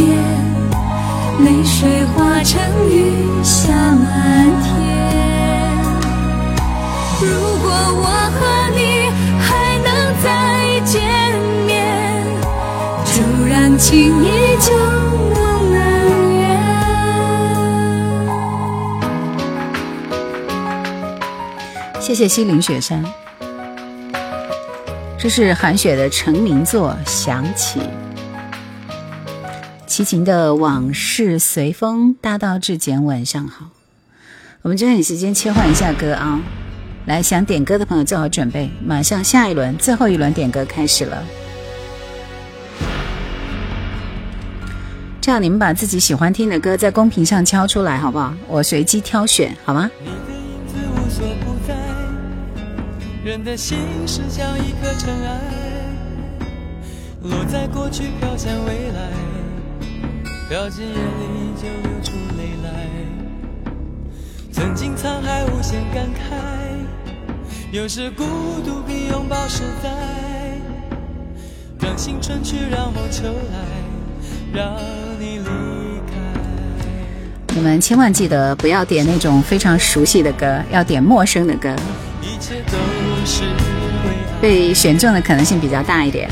泪水化成雨下满天。如果我和你还能再见面，就让情依旧永远。谢谢西岭雪山。这是韩雪的成名作《想起》，齐秦的往事随风，大道至简，晚上好。我们抓紧时间切换一下歌啊！来，想点歌的朋友做好准备，马上下一轮最后一轮点歌开始了。这样你们把自己喜欢听的歌在公屏上敲出来，好不好？我随机挑选，好吗？人的心事像一颗尘埃，落在过去，飘向未来，飘进眼里就流出泪来。曾经沧海无限感慨，有时孤独比拥抱实在。让青春去，让梦秋来，让你离开。你们千万记得不要点那种非常熟悉的歌，要点陌生的歌。被选中的可能性比较大一点。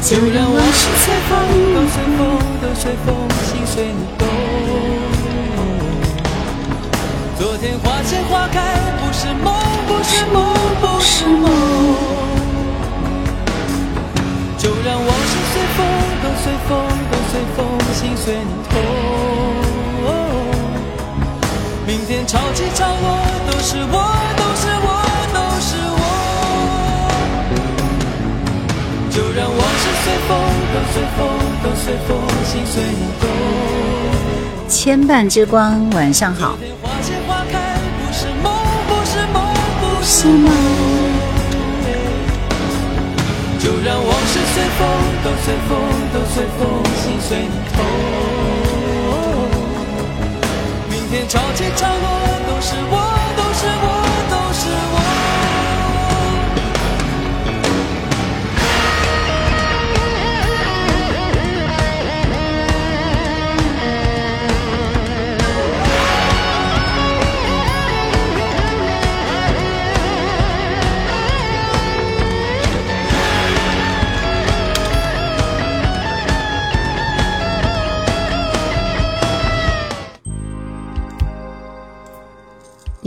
就让往事随风，都随风，都随风，心随你动。昨天花谢花开，不是梦，不是梦，不是梦。就让往事随风，都随风，都随风，心随你痛。明天潮起潮落都是我，都是我，都是我。就让往事随风，都随风，都随风，心随你动。牵绊之光，晚上好。是？就让往事随风，都随风，都随风，心随你痛。天潮起潮落，都是我，都是我，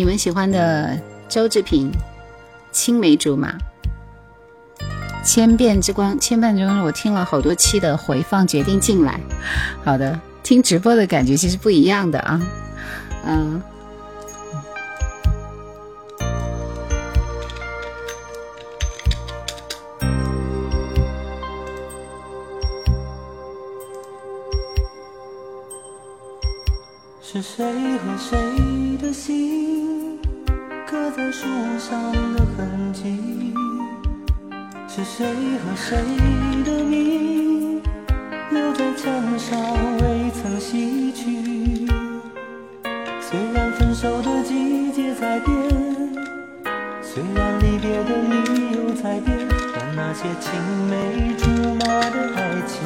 你们喜欢的周志平，青梅竹马，千变之光，千变之光，我听了好多期的回放，决定进来。好的，听直播的感觉其实不一样的啊，嗯、树上的痕迹？是谁和谁的名留在墙上未曾洗去？虽然分手的季节在变，虽然离别的理由在变，但那些青梅竹马的爱情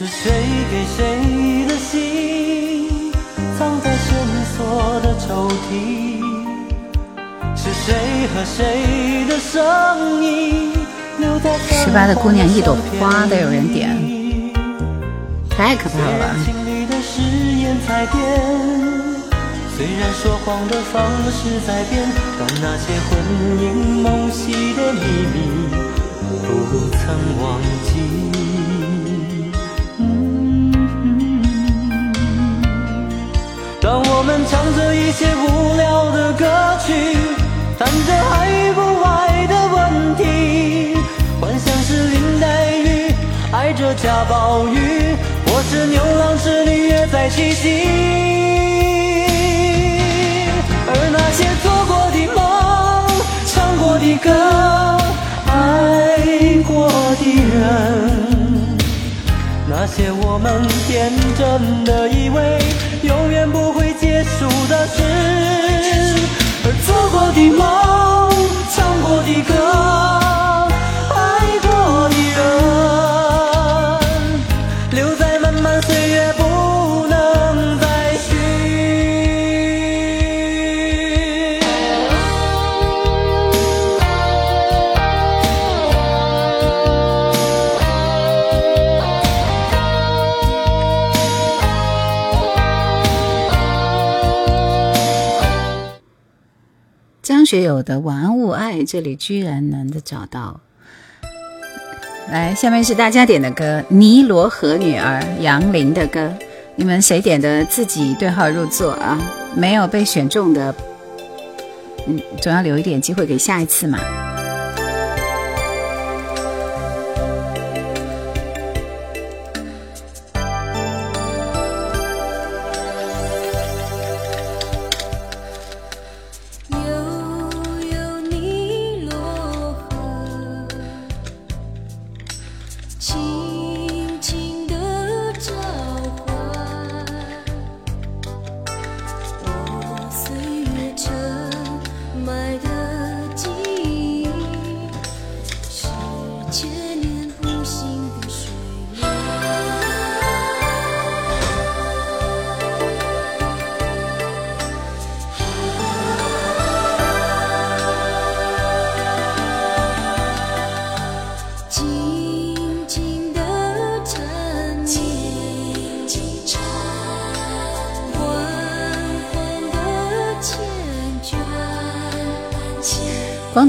是谁给谁的信藏在深锁的抽屉？是谁和谁的声音留在十八的姑娘一朵花都有人点，太可怕了虽然说谎的方式在变，但那些魂萦梦系的秘密不曾忘记。当我们唱着一些无聊的歌曲，谈着爱与不爱的问题，幻想是林黛玉爱着贾宝玉，或是牛郎织女约在七夕。而那些做过的梦，唱过的歌，爱过的人。那些我们天真的以为永远不会结束的事，而做过的梦，唱过的歌，学友的《玩物爱》，这里居然能的找到。来，下面是大家点的歌，《尼罗河女儿》杨林的歌，你们谁点的自己对号入座啊！没有被选中的，嗯，总要留一点机会给下一次嘛。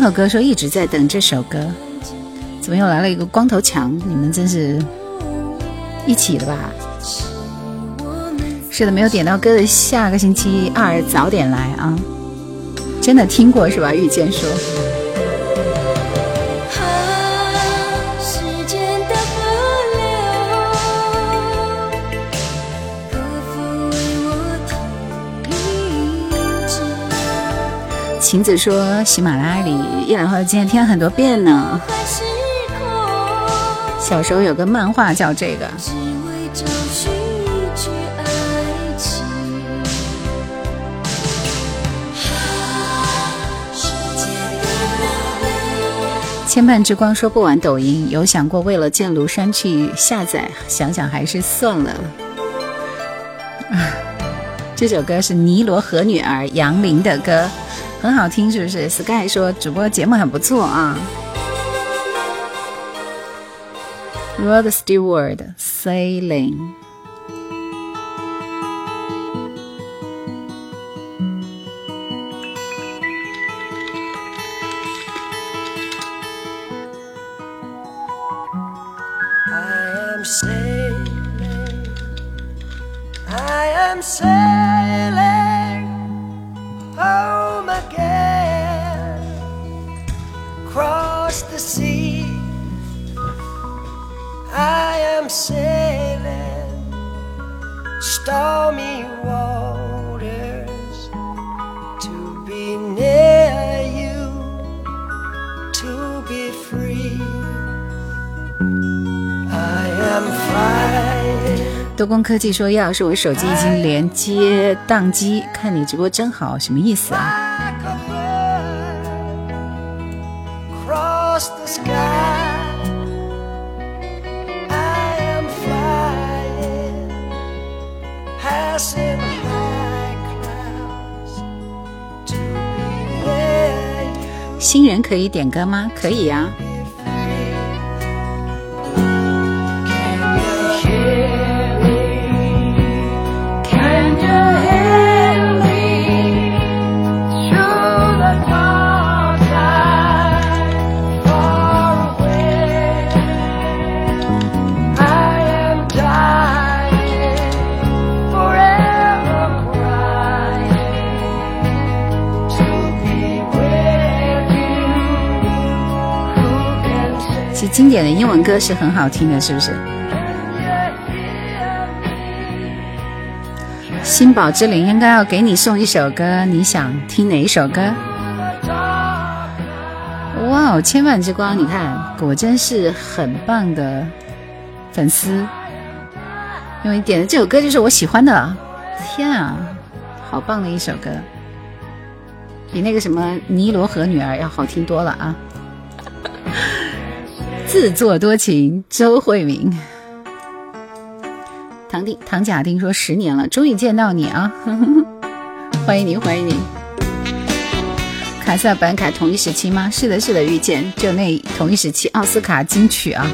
头哥说一直在等这首歌，怎么又来了一个光头强？你们真是一起的吧？是的，没有点到歌的，下个星期二早点来啊！真的听过是吧？遇见说。晴子说，喜马拉雅里叶兰花今天听很多遍呢。小时候有个漫画叫这个，只为找寻一句爱情。时间的河流。牵绊之光说不玩抖音，有想过为了见庐山去下载，想想还是算了。[LAUGHS] 这首歌是尼罗河女儿杨林的歌，很好听，是不是？Sky 说主播节目很不错啊。Rod Stewart Sailing。I am sailing, I am sailing tell me what is to be near you, to be free. I am flying. 多工科技说，叶老师，我手机已经连接宕机，看你直播真好，什么意思啊？新人可以点歌吗？可以呀、典的英文歌是很好听的，是不是？新宝之灵应该要给你送一首歌，你想听哪一首歌？哇哦，千万之光，你看，果真是很棒的粉丝，因为点的这首歌就是我喜欢的。天啊，好棒的一首歌，比那个什么《尼罗河女儿》要好听多了啊！自作多情，周慧敏。唐丁唐贾丁说十年了，终于见到你啊！[LAUGHS] 欢迎你，欢迎你。卡萨本卡同一时期吗？是的，是的，遇见就那同一时期奥斯卡金曲啊！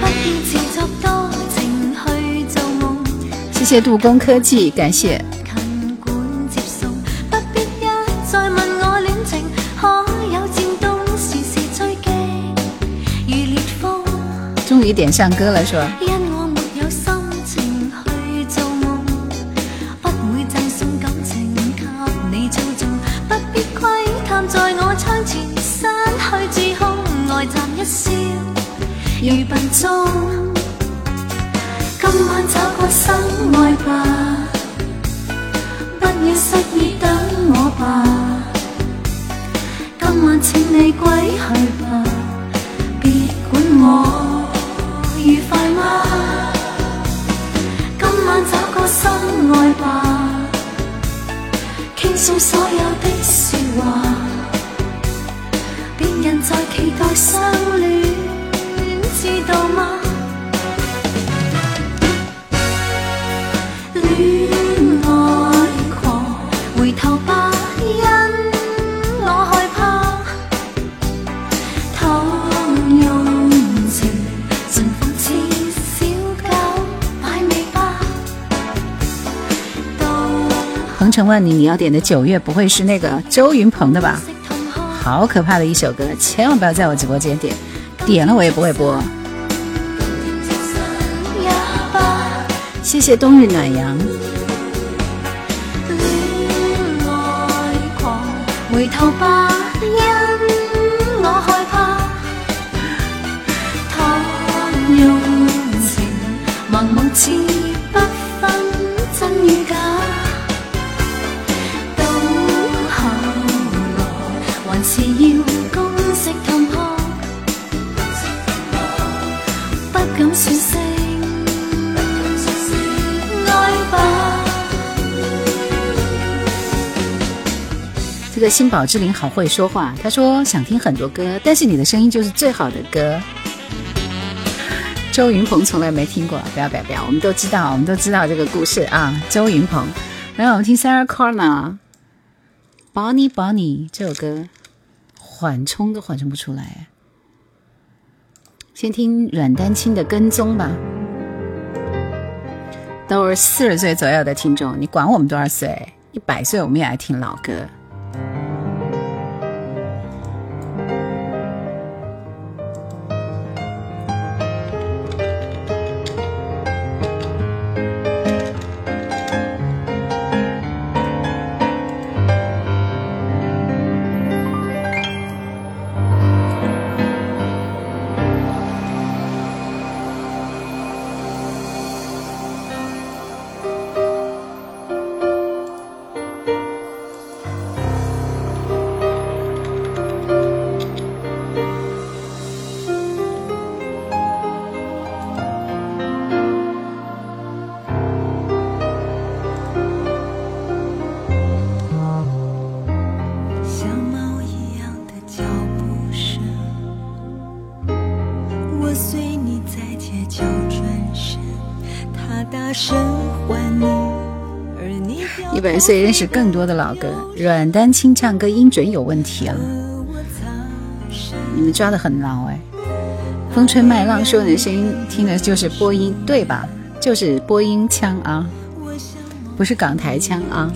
不要自作多情去做夢，謝謝杜工科技，感謝。失去自控，呆站一笑如笨鐘。今晚找個心愛吧，不要失意等我吧。今晚請你歸去吧，別管我鹏程萬里，你要点的九月不会是那个周云鹏的吧？好可怕的一首歌，千万不要在我直播间点，点了我也不会播。谢谢，冬日暖阳。回頭吧，因我害怕。个新宝之灵好会说话，他说想听很多歌，但是你的声音就是最好的歌。周云鹏从来没听过，不要不要不要，我们都知道，我们都知道这个故事啊。周云鹏，来我们听 Sarah Connor，《Bonnie Bonnie》这首歌，缓冲都缓冲不出来。先听阮丹青的《跟踪》吧，都是四十岁左右的听众，你管我们多少岁？一百岁我们也爱听老歌。像岁认识更多的老歌，阮丹青唱歌音准有问题啊！你们抓的很牢哎。风吹麦浪说你的声音听的就是播音对吧？就是播音腔啊，不是港台腔啊。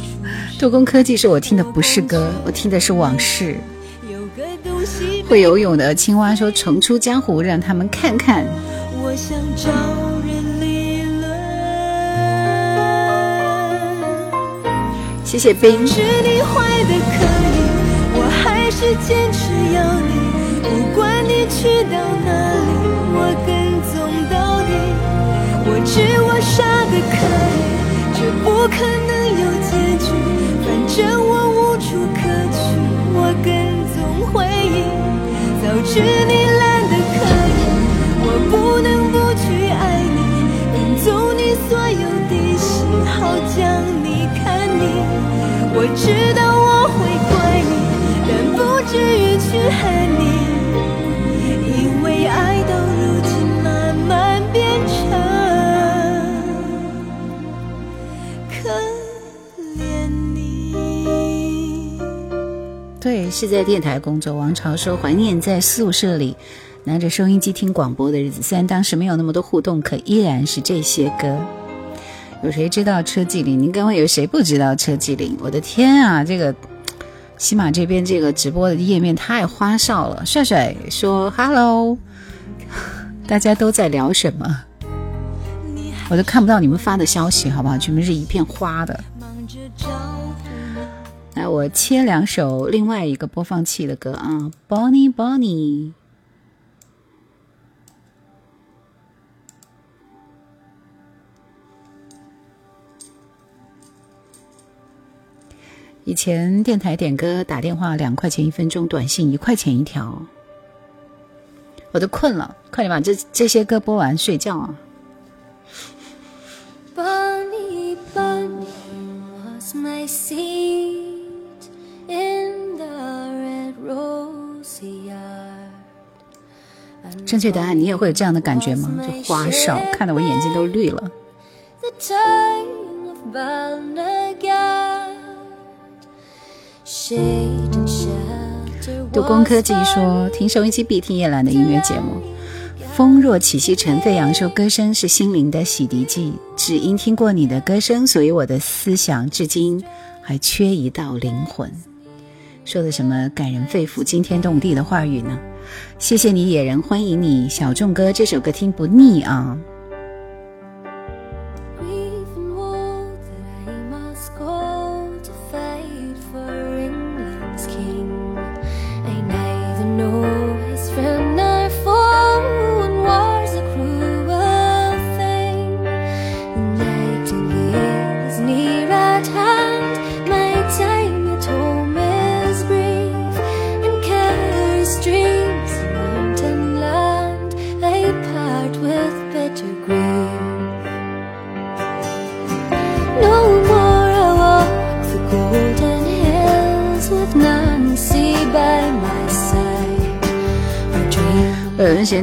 杜工科技说我听的不是歌，我听的是往事。会游泳的青蛙说重出江湖，让他们看看。我想找谢谢冰。是你坏的可以，我还是坚持要你。不管你去到哪里，我跟踪到底。我知我傻的可以，这不可能有结局。反正我无处可去，我跟踪回忆。早知你是在电台工作。王朝说怀念在宿舍里拿着收音机听广播的日子，虽然当时没有那么多互动，可依然是这些歌。有谁知道车继林？您各位有谁不知道车继林？我的天啊，这个喜马这边这个直播的页面太花哨了。帅帅说 “hello”，大家都在聊什么？我都看不到你们发的消息，好不好？全部是一片花的。来，我切两首另外一个播放器的歌啊，Bonnie Bonnie。以前电台点歌打电话两块钱一分钟，短信一块钱一条。我都困了，快点把这这些歌播完睡觉啊！Bunny, bunny was my sea. 正确答案，你也会有这样的感觉吗？就花哨，看得我眼睛都绿了。读工科技说，听收音机必听叶兰的音乐节目。风若起兮尘飞扬，说歌声是心灵的洗涤剂，只因听过你的歌声，所以我的思想至今还缺一道灵魂。说的什么感人肺腑、惊天动地的话语呢？谢谢你，野人，欢迎你，小众哥，这首歌听不腻啊。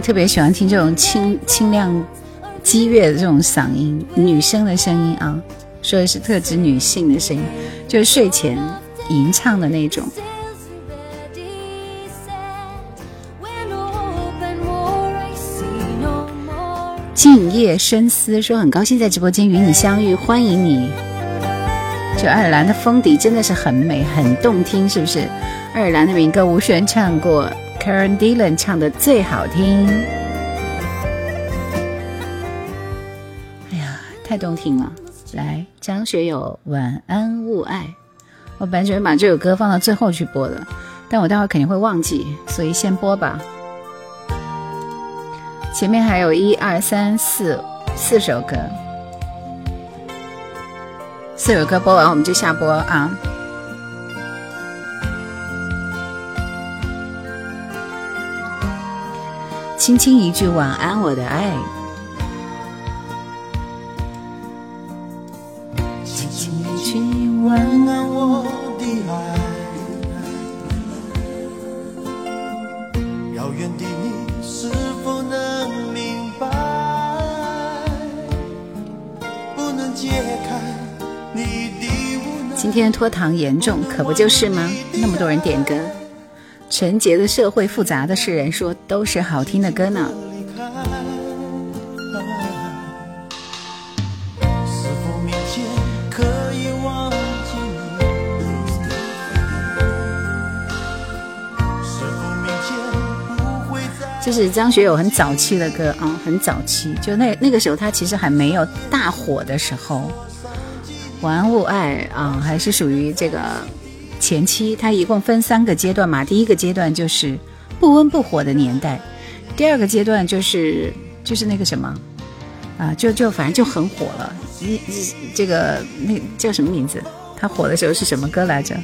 特别喜欢听这种清清亮、激越的这种嗓音，女生的声音啊，说的是特指女性的声音，就是睡前吟唱的那种。静夜深思说很高兴在直播间与你相遇，欢迎你。就爱尔兰的风笛真的是很美，很动听，是不是？爱尔兰的民歌吴轩唱过，Karen Dillon 唱的最好听。哎呀，太动听了！来，张学友《晚安勿爱》，我本来准备把这首歌放到最后去播的，但我待会肯定会忘记，所以先播吧。前面还有一二三四四首歌，四首歌播完我们就下播啊！轻轻一句晚安，我的爱。轻轻一句晚安，我的爱。遥远的你是否能明白？不能解开你的无奈。今天拖堂严重，可不就是吗？那么多人点歌。纯洁的社会，复杂的世人，说都是好听的歌呢。这是张学友很早期的歌啊，很早期，就那那个时候他其实还没有大火的时候，《玩物爱》啊，还是属于这个。前期它一共分三个阶段嘛，第一个阶段就是不温不火的年代，第二个阶段就是就是那个什么啊，就就反正就很火了。一一这个那叫什么名字？他火的时候是什么歌来着？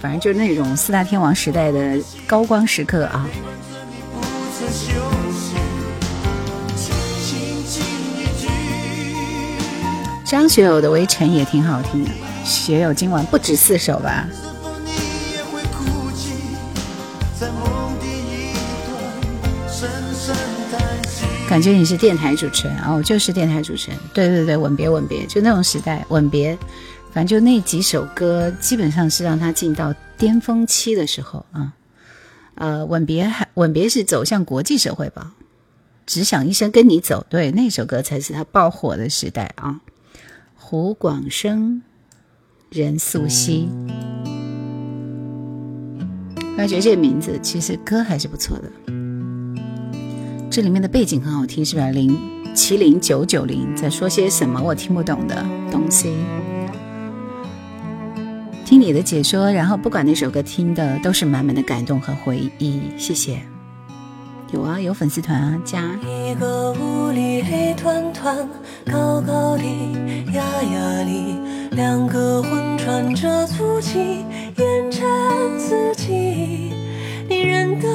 反正就是那种四大天王时代的高光时刻啊。张学友的《围城》也挺好听的。学友今晚不止四首吧？感觉你是电台主持人哦，就是电台主持人。对对对，吻别吻别，就那种时代，吻别，反正就那几首歌，基本上是让他进到巅峰期的时候啊。呃，吻别还吻别是走向国际社会吧？只想一生跟你走，对，那首歌才是他爆火的时代啊。胡广生。任素汐，我觉得这个名字其实歌还是不错的。这里面的背景很好听，是吧？零七零九九零在说些什么我听不懂的东西？听你的解说，然后不管那首歌听的都是满满的感动和回忆。谢谢。有啊，有粉丝团啊，加。一个屋里黑团团，高高的，压压里。两个魂穿着足迹，沿着自己。你认得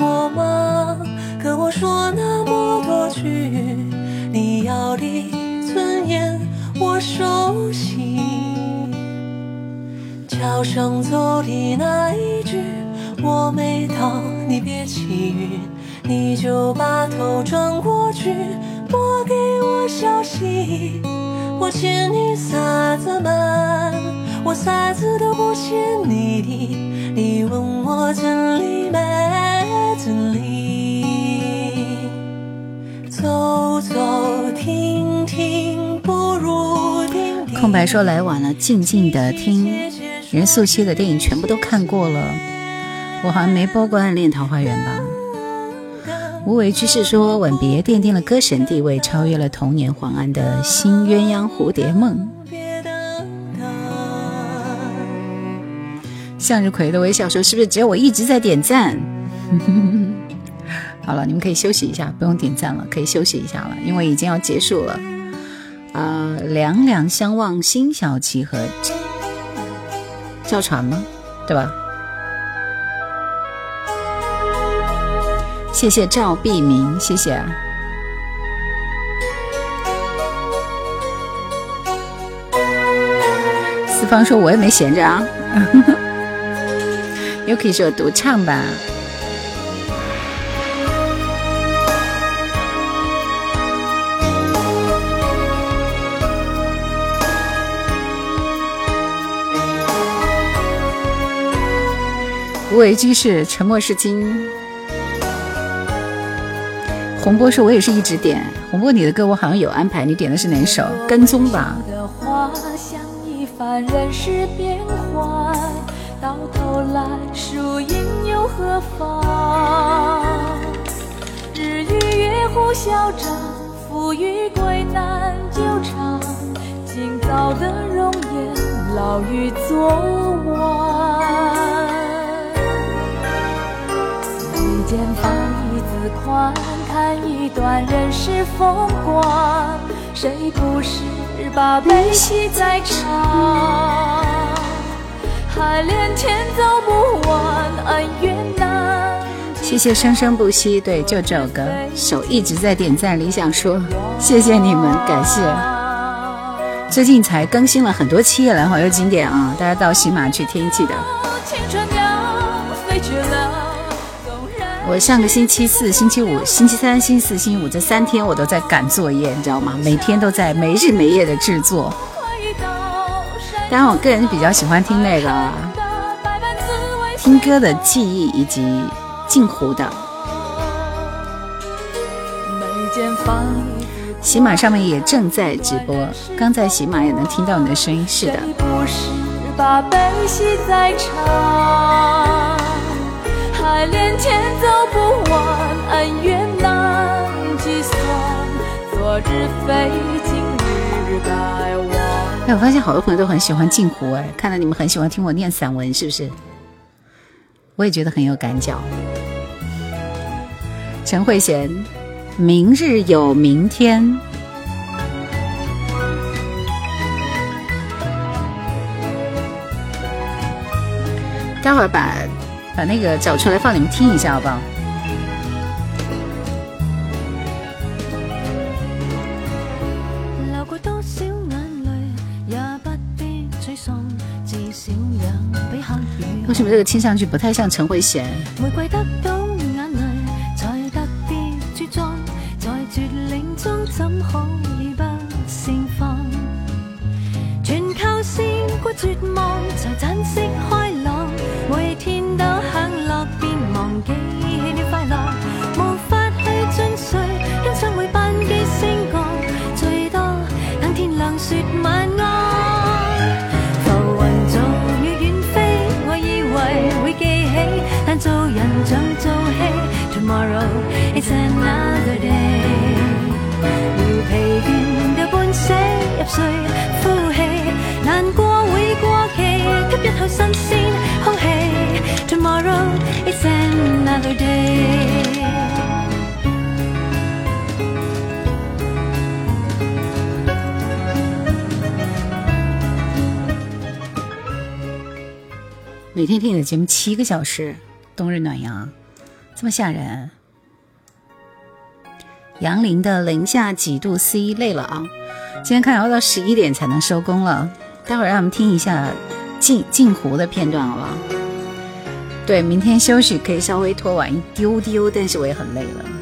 我吗？跟我说那么多句，你要的尊严我熟悉。桥上走的那一句，我没到，你别起晕，你就把头转过去，拨给我消息。我欠你啥子嘛？我啥子都不欠你的。你问我真理没真理？走走停停不如定定。空白说来晚了，静静的听。任素汐的电影全部都看过了，我好像没播过《暗恋桃花源》吧？无为居士说：“吻别奠定了歌神地位，超越了童年黄安的新鸳鸯蝴蝶梦。”向日葵的微笑说：“是不是只有我一直在点赞？” [LAUGHS] 好了，你们可以休息一下，不用点赞了，可以休息一下了，因为已经要结束了。啊，两两相望心小齐和叫船吗？对吧？谢谢赵碧明，谢谢。四方说：“我也没闲着啊，[LAUGHS] 又可以说我独唱吧。”无为居士，沉默是金。洪波说：“我也是一直点洪波，你的歌我好像有安排，你点的是哪首？跟踪吧。”的花像一番人世变幻，到头来输赢又何妨？日与月互消长，富与贵难久长。今早的容颜，老于昨晚。眉间放一字宽。看一段人世风光，谁不是把悲喜在尝？海连天走不完，恩怨难。谢谢生生不息，对，就这首歌，手一直在点赞。理想说，谢谢你们，感谢。最近才更新了很多期《夜来花》又经典啊，大家到喜马去听，记得。我上个星期四、星期五、星期三、星期四、星期五这三天，我都在赶作业，你知道吗？每天都在没日没夜的制作。当然，我个人比较喜欢听那个听歌的记忆以及镜湖的。喜马上面也正在直播，刚在喜马也能听到你的声音，是的。爱连天走不完，恩怨难计算。昨日非，今日该忘。哎，我发现好多朋友都很喜欢镜湖，哎，看来你们很喜欢听我念散文，是不是？我也觉得很有感脚。陈慧娴，明日有明天。待会儿把。把那个找出来放你们听一下，好不好？为什么这个听上去不太像陈慧娴？每天听你的节目七个小时，冬日暖阳，这么吓人。杨林的零下几度 C 累了啊！今天看要到十一点才能收工了，待会儿让我们听一下镜镜湖的片段，好不好？对，明天休息可以稍微拖晚一丢丢，但是我也很累了。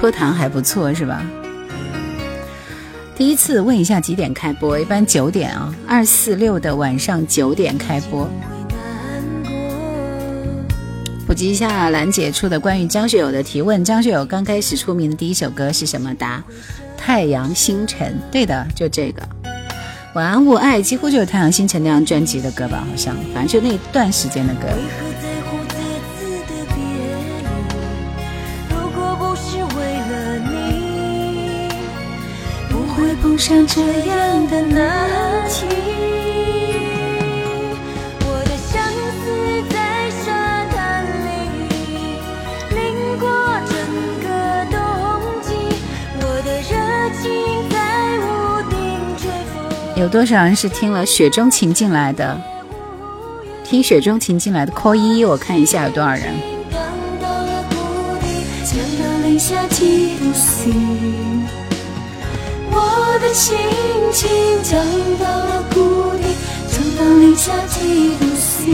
感觉拖堂还不错，是吧？第一次问一下几点开播？一般九点啊，二四六的晚上九点开播。普及一下兰姐出的关于张学友的提问。张学友刚开始出名的第一首歌是什么？答：太阳星辰。对的，就这个。晚安，我爱几乎就是太阳星辰那张专辑的歌吧？好像，反正就那段时间的歌。上这样的难题。有多少人是听了《雪中情》进来的？听《雪中情》进来的扣一，我看一下有多少人。降到了谷底，降到零下几度 C。我的心情降到了谷底，降到零下几度 C。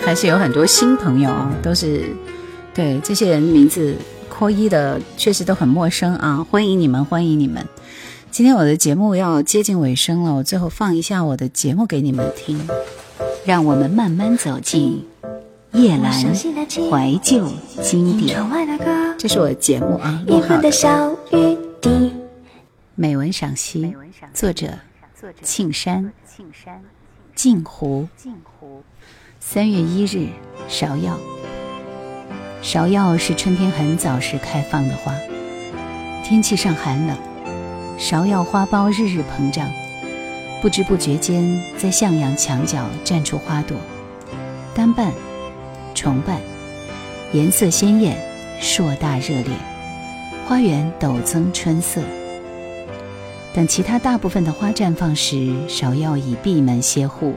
还是有很多新朋友啊，都是对这些人名字扣一的，确实都很陌生啊！欢迎你们，欢迎你们！今天我的节目要接近尾声了，我最后放一下我的节目给你们听，让我们慢慢走进夜阑怀旧经典。这是我的节目啊，录好的。美文赏析，作者庆山，镜湖。三月一日，芍药。芍药是春天很早时开放的花，天气上寒冷，芍药花苞日日膨胀，不知不觉间在向阳墙角绽出花朵，单瓣、崇拜，颜色鲜艳，硕大热烈，花园陡增春色。等其他大部分的花绽放时，芍药已闭门歇户。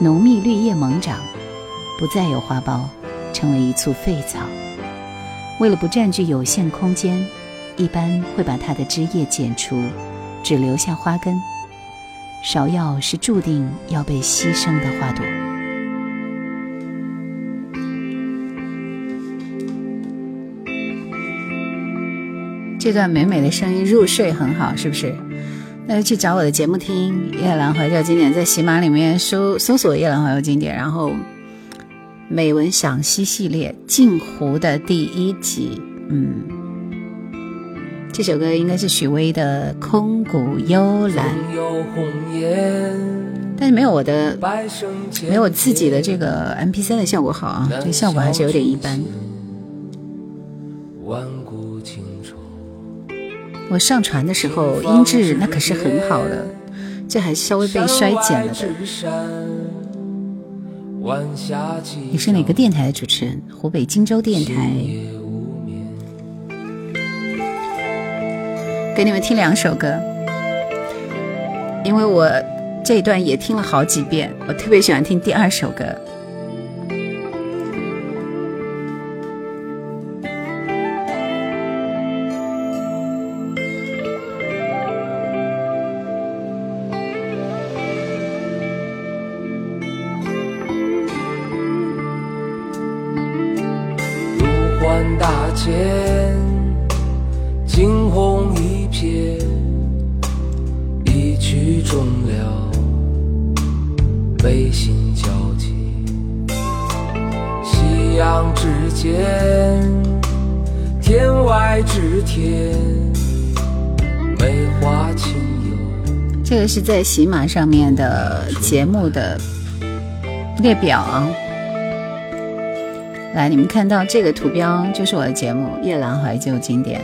浓密绿叶猛长，不再有花苞，成为一簇废草。为了不占据有限空间，一般会把它的枝叶剪除，只留下花根。芍药是注定要被牺牲的花朵。这段美美的声音，入睡很好，是不是？那就去找我的节目听《夜阑怀旧经典》，在喜马里面搜搜索《夜阑怀旧经典》，然后美文赏析系列《镜湖》的第一集。嗯，这首歌应该是许巍的《空谷幽兰》，但是没有我的没有我自己的这个 M P 三的效果好啊，这个效果还是有点一般。我上传的时候音质那可是很好的，这还稍微被衰减了的。你是哪个电台的主持人？湖北荆州电台。给你们听两首歌，因为我这一段也听了好几遍，我特别喜欢听第二首歌。是在喜马上面的节目的列表啊。来，你们看到这个图标就是我的节目《夜阑怀旧经典》，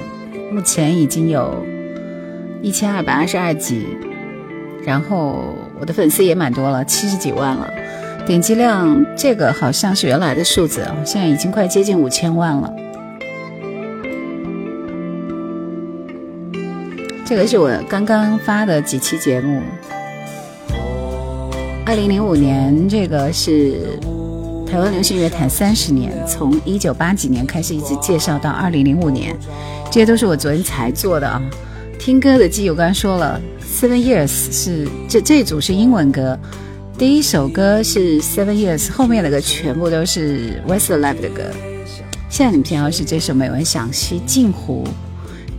目前已经有一千二百二十二集，然后我的粉丝也蛮多了，七十几万了，点击量这个好像是原来的数字，现在已经快接近五千万了。这个是我刚刚发的几期节目，二零零五年这个是。台湾流行乐坛三十年，从一九八几年开始一直介绍到二零零五年，这些都是我昨天才做的啊。听歌的记忆我刚才说了，Seven Years 是这这组是英文歌，第一首歌是 Seven Years，后面的歌全部都是 Westlife 的歌。现在你们听到是这首《美文赏析·镜湖》，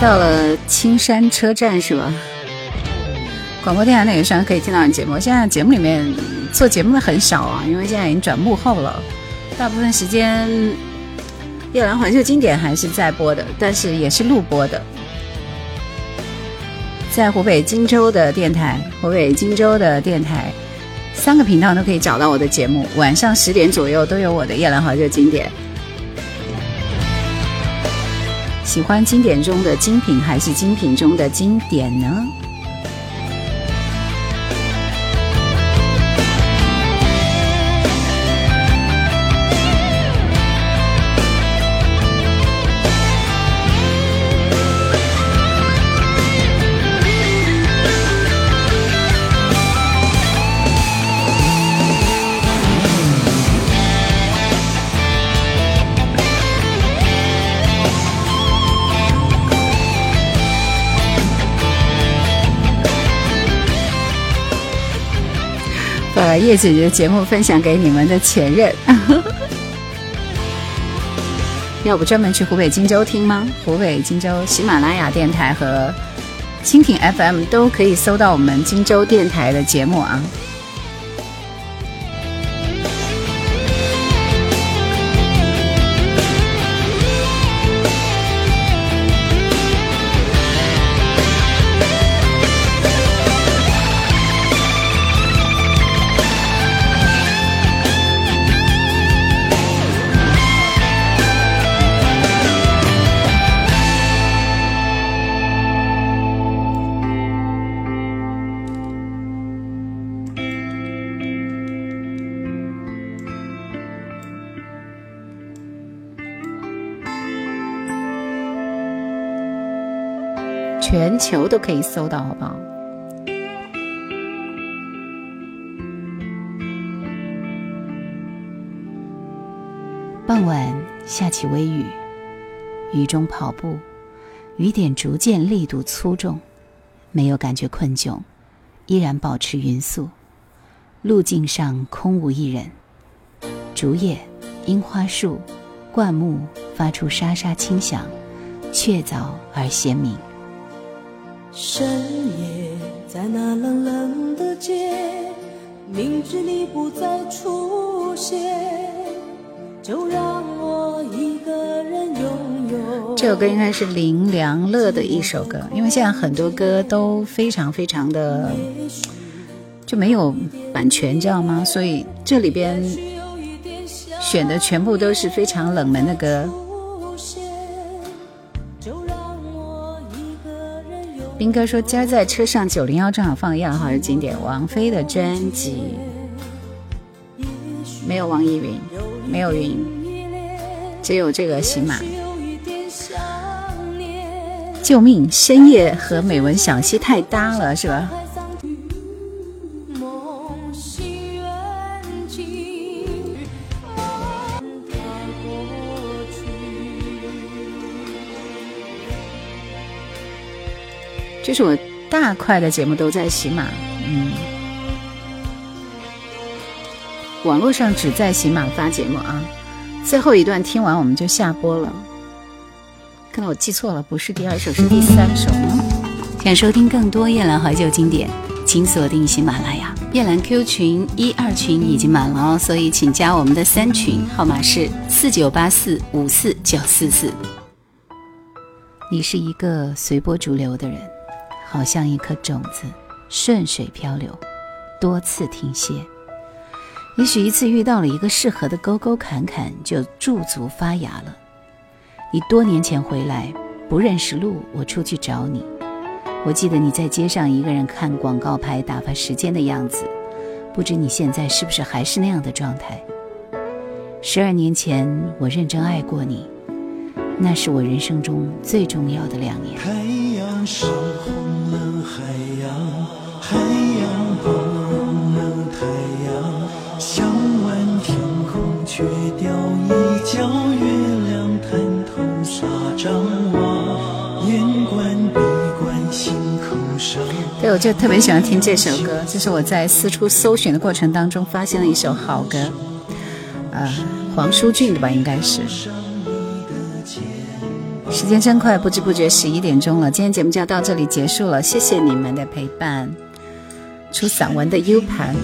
到了青山车站是吧？广播电台那个上可以听到你节目。现在节目里面做节目的很少啊，因为现在已经转幕后了，大部分时间夜兰环球经典还是在播的，但是也是录播的。在湖北荆州的电台，湖北荆州的电台三个频道都可以找到我的节目，晚上十点左右都有我的夜兰环球经典。喜欢经典中的精品还是精品中的经典呢？叶姐姐的节目分享给你们的前任，[LAUGHS] 要不专门去湖北荆州听吗？湖北荆州喜马拉雅电台和蜻蜓 FM 都可以搜到我们荆州电台的节目啊。球都可以搜到，好不好？傍晚下起微雨，雨中跑步，雨点逐渐力度粗重，没有感觉困窘，依然保持匀速。路径上空无一人，竹叶、樱花树、灌木发出沙沙轻响，确凿而鲜明。深夜，在那冷冷的街，明知你不再出现，就让我一个人拥有。这首歌应该是林良乐的一首歌，因为现在很多歌都非常非常的就没有版权，知道吗？所以这里边选的全部都是非常冷门的歌。斌哥说：“今儿在车上九零幺正好放《亚好的经典》，王菲的专辑，没有网易云，没有云，只有这个喜马。救命！深夜和美文小溪太搭了，是吧？”就是我大块的节目都在喜马，嗯，网络上只在喜马发节目啊。最后一段听完我们就下播了。看来我记错了，不是第二首，是第三首。想收听更多夜兰怀旧经典，请锁定喜马拉雅。夜兰 Q 群一二群已经满了哦，所以请加我们的三群，号码是四九八四五四九四四。你是一个随波逐流的人。好像一颗种子，顺水漂流，多次停歇。也许一次遇到了一个适合的沟沟坎坎，就驻足发芽了。你多年前回来，不认识路，我出去找你。我记得你在街上一个人看广告牌打发时间的样子，不知你现在是不是还是那样的状态？十二年前，我认真爱过你，那是我人生中最重要的两年。对，我就特别喜欢听这首歌，这是我在四处搜寻的过程当中发现的一首好歌，呃，黄舒骏的吧，应该是。时间真快，不知不觉十一点钟了。今天节目就要到这里结束了，谢谢你们的陪伴。出散文的 U 盘，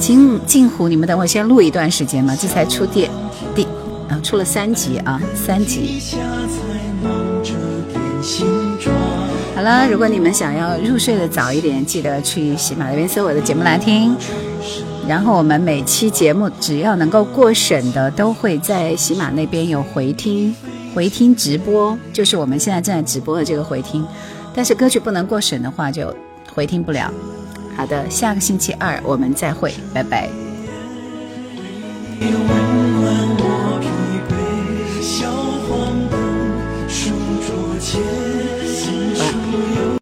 镜镜湖，你们等我先录一段时间嘛，这才出第第啊，出了三集啊，三集。好了，如果你们想要入睡的早一点，记得去喜马那边搜我的节目来听。然后我们每期节目只要能够过审的，都会在喜马那边有回听、回听直播，就是我们现在正在直播的这个回听。但是歌曲不能过审的话，就回听不了。好的，下个星期二我们再会，拜拜。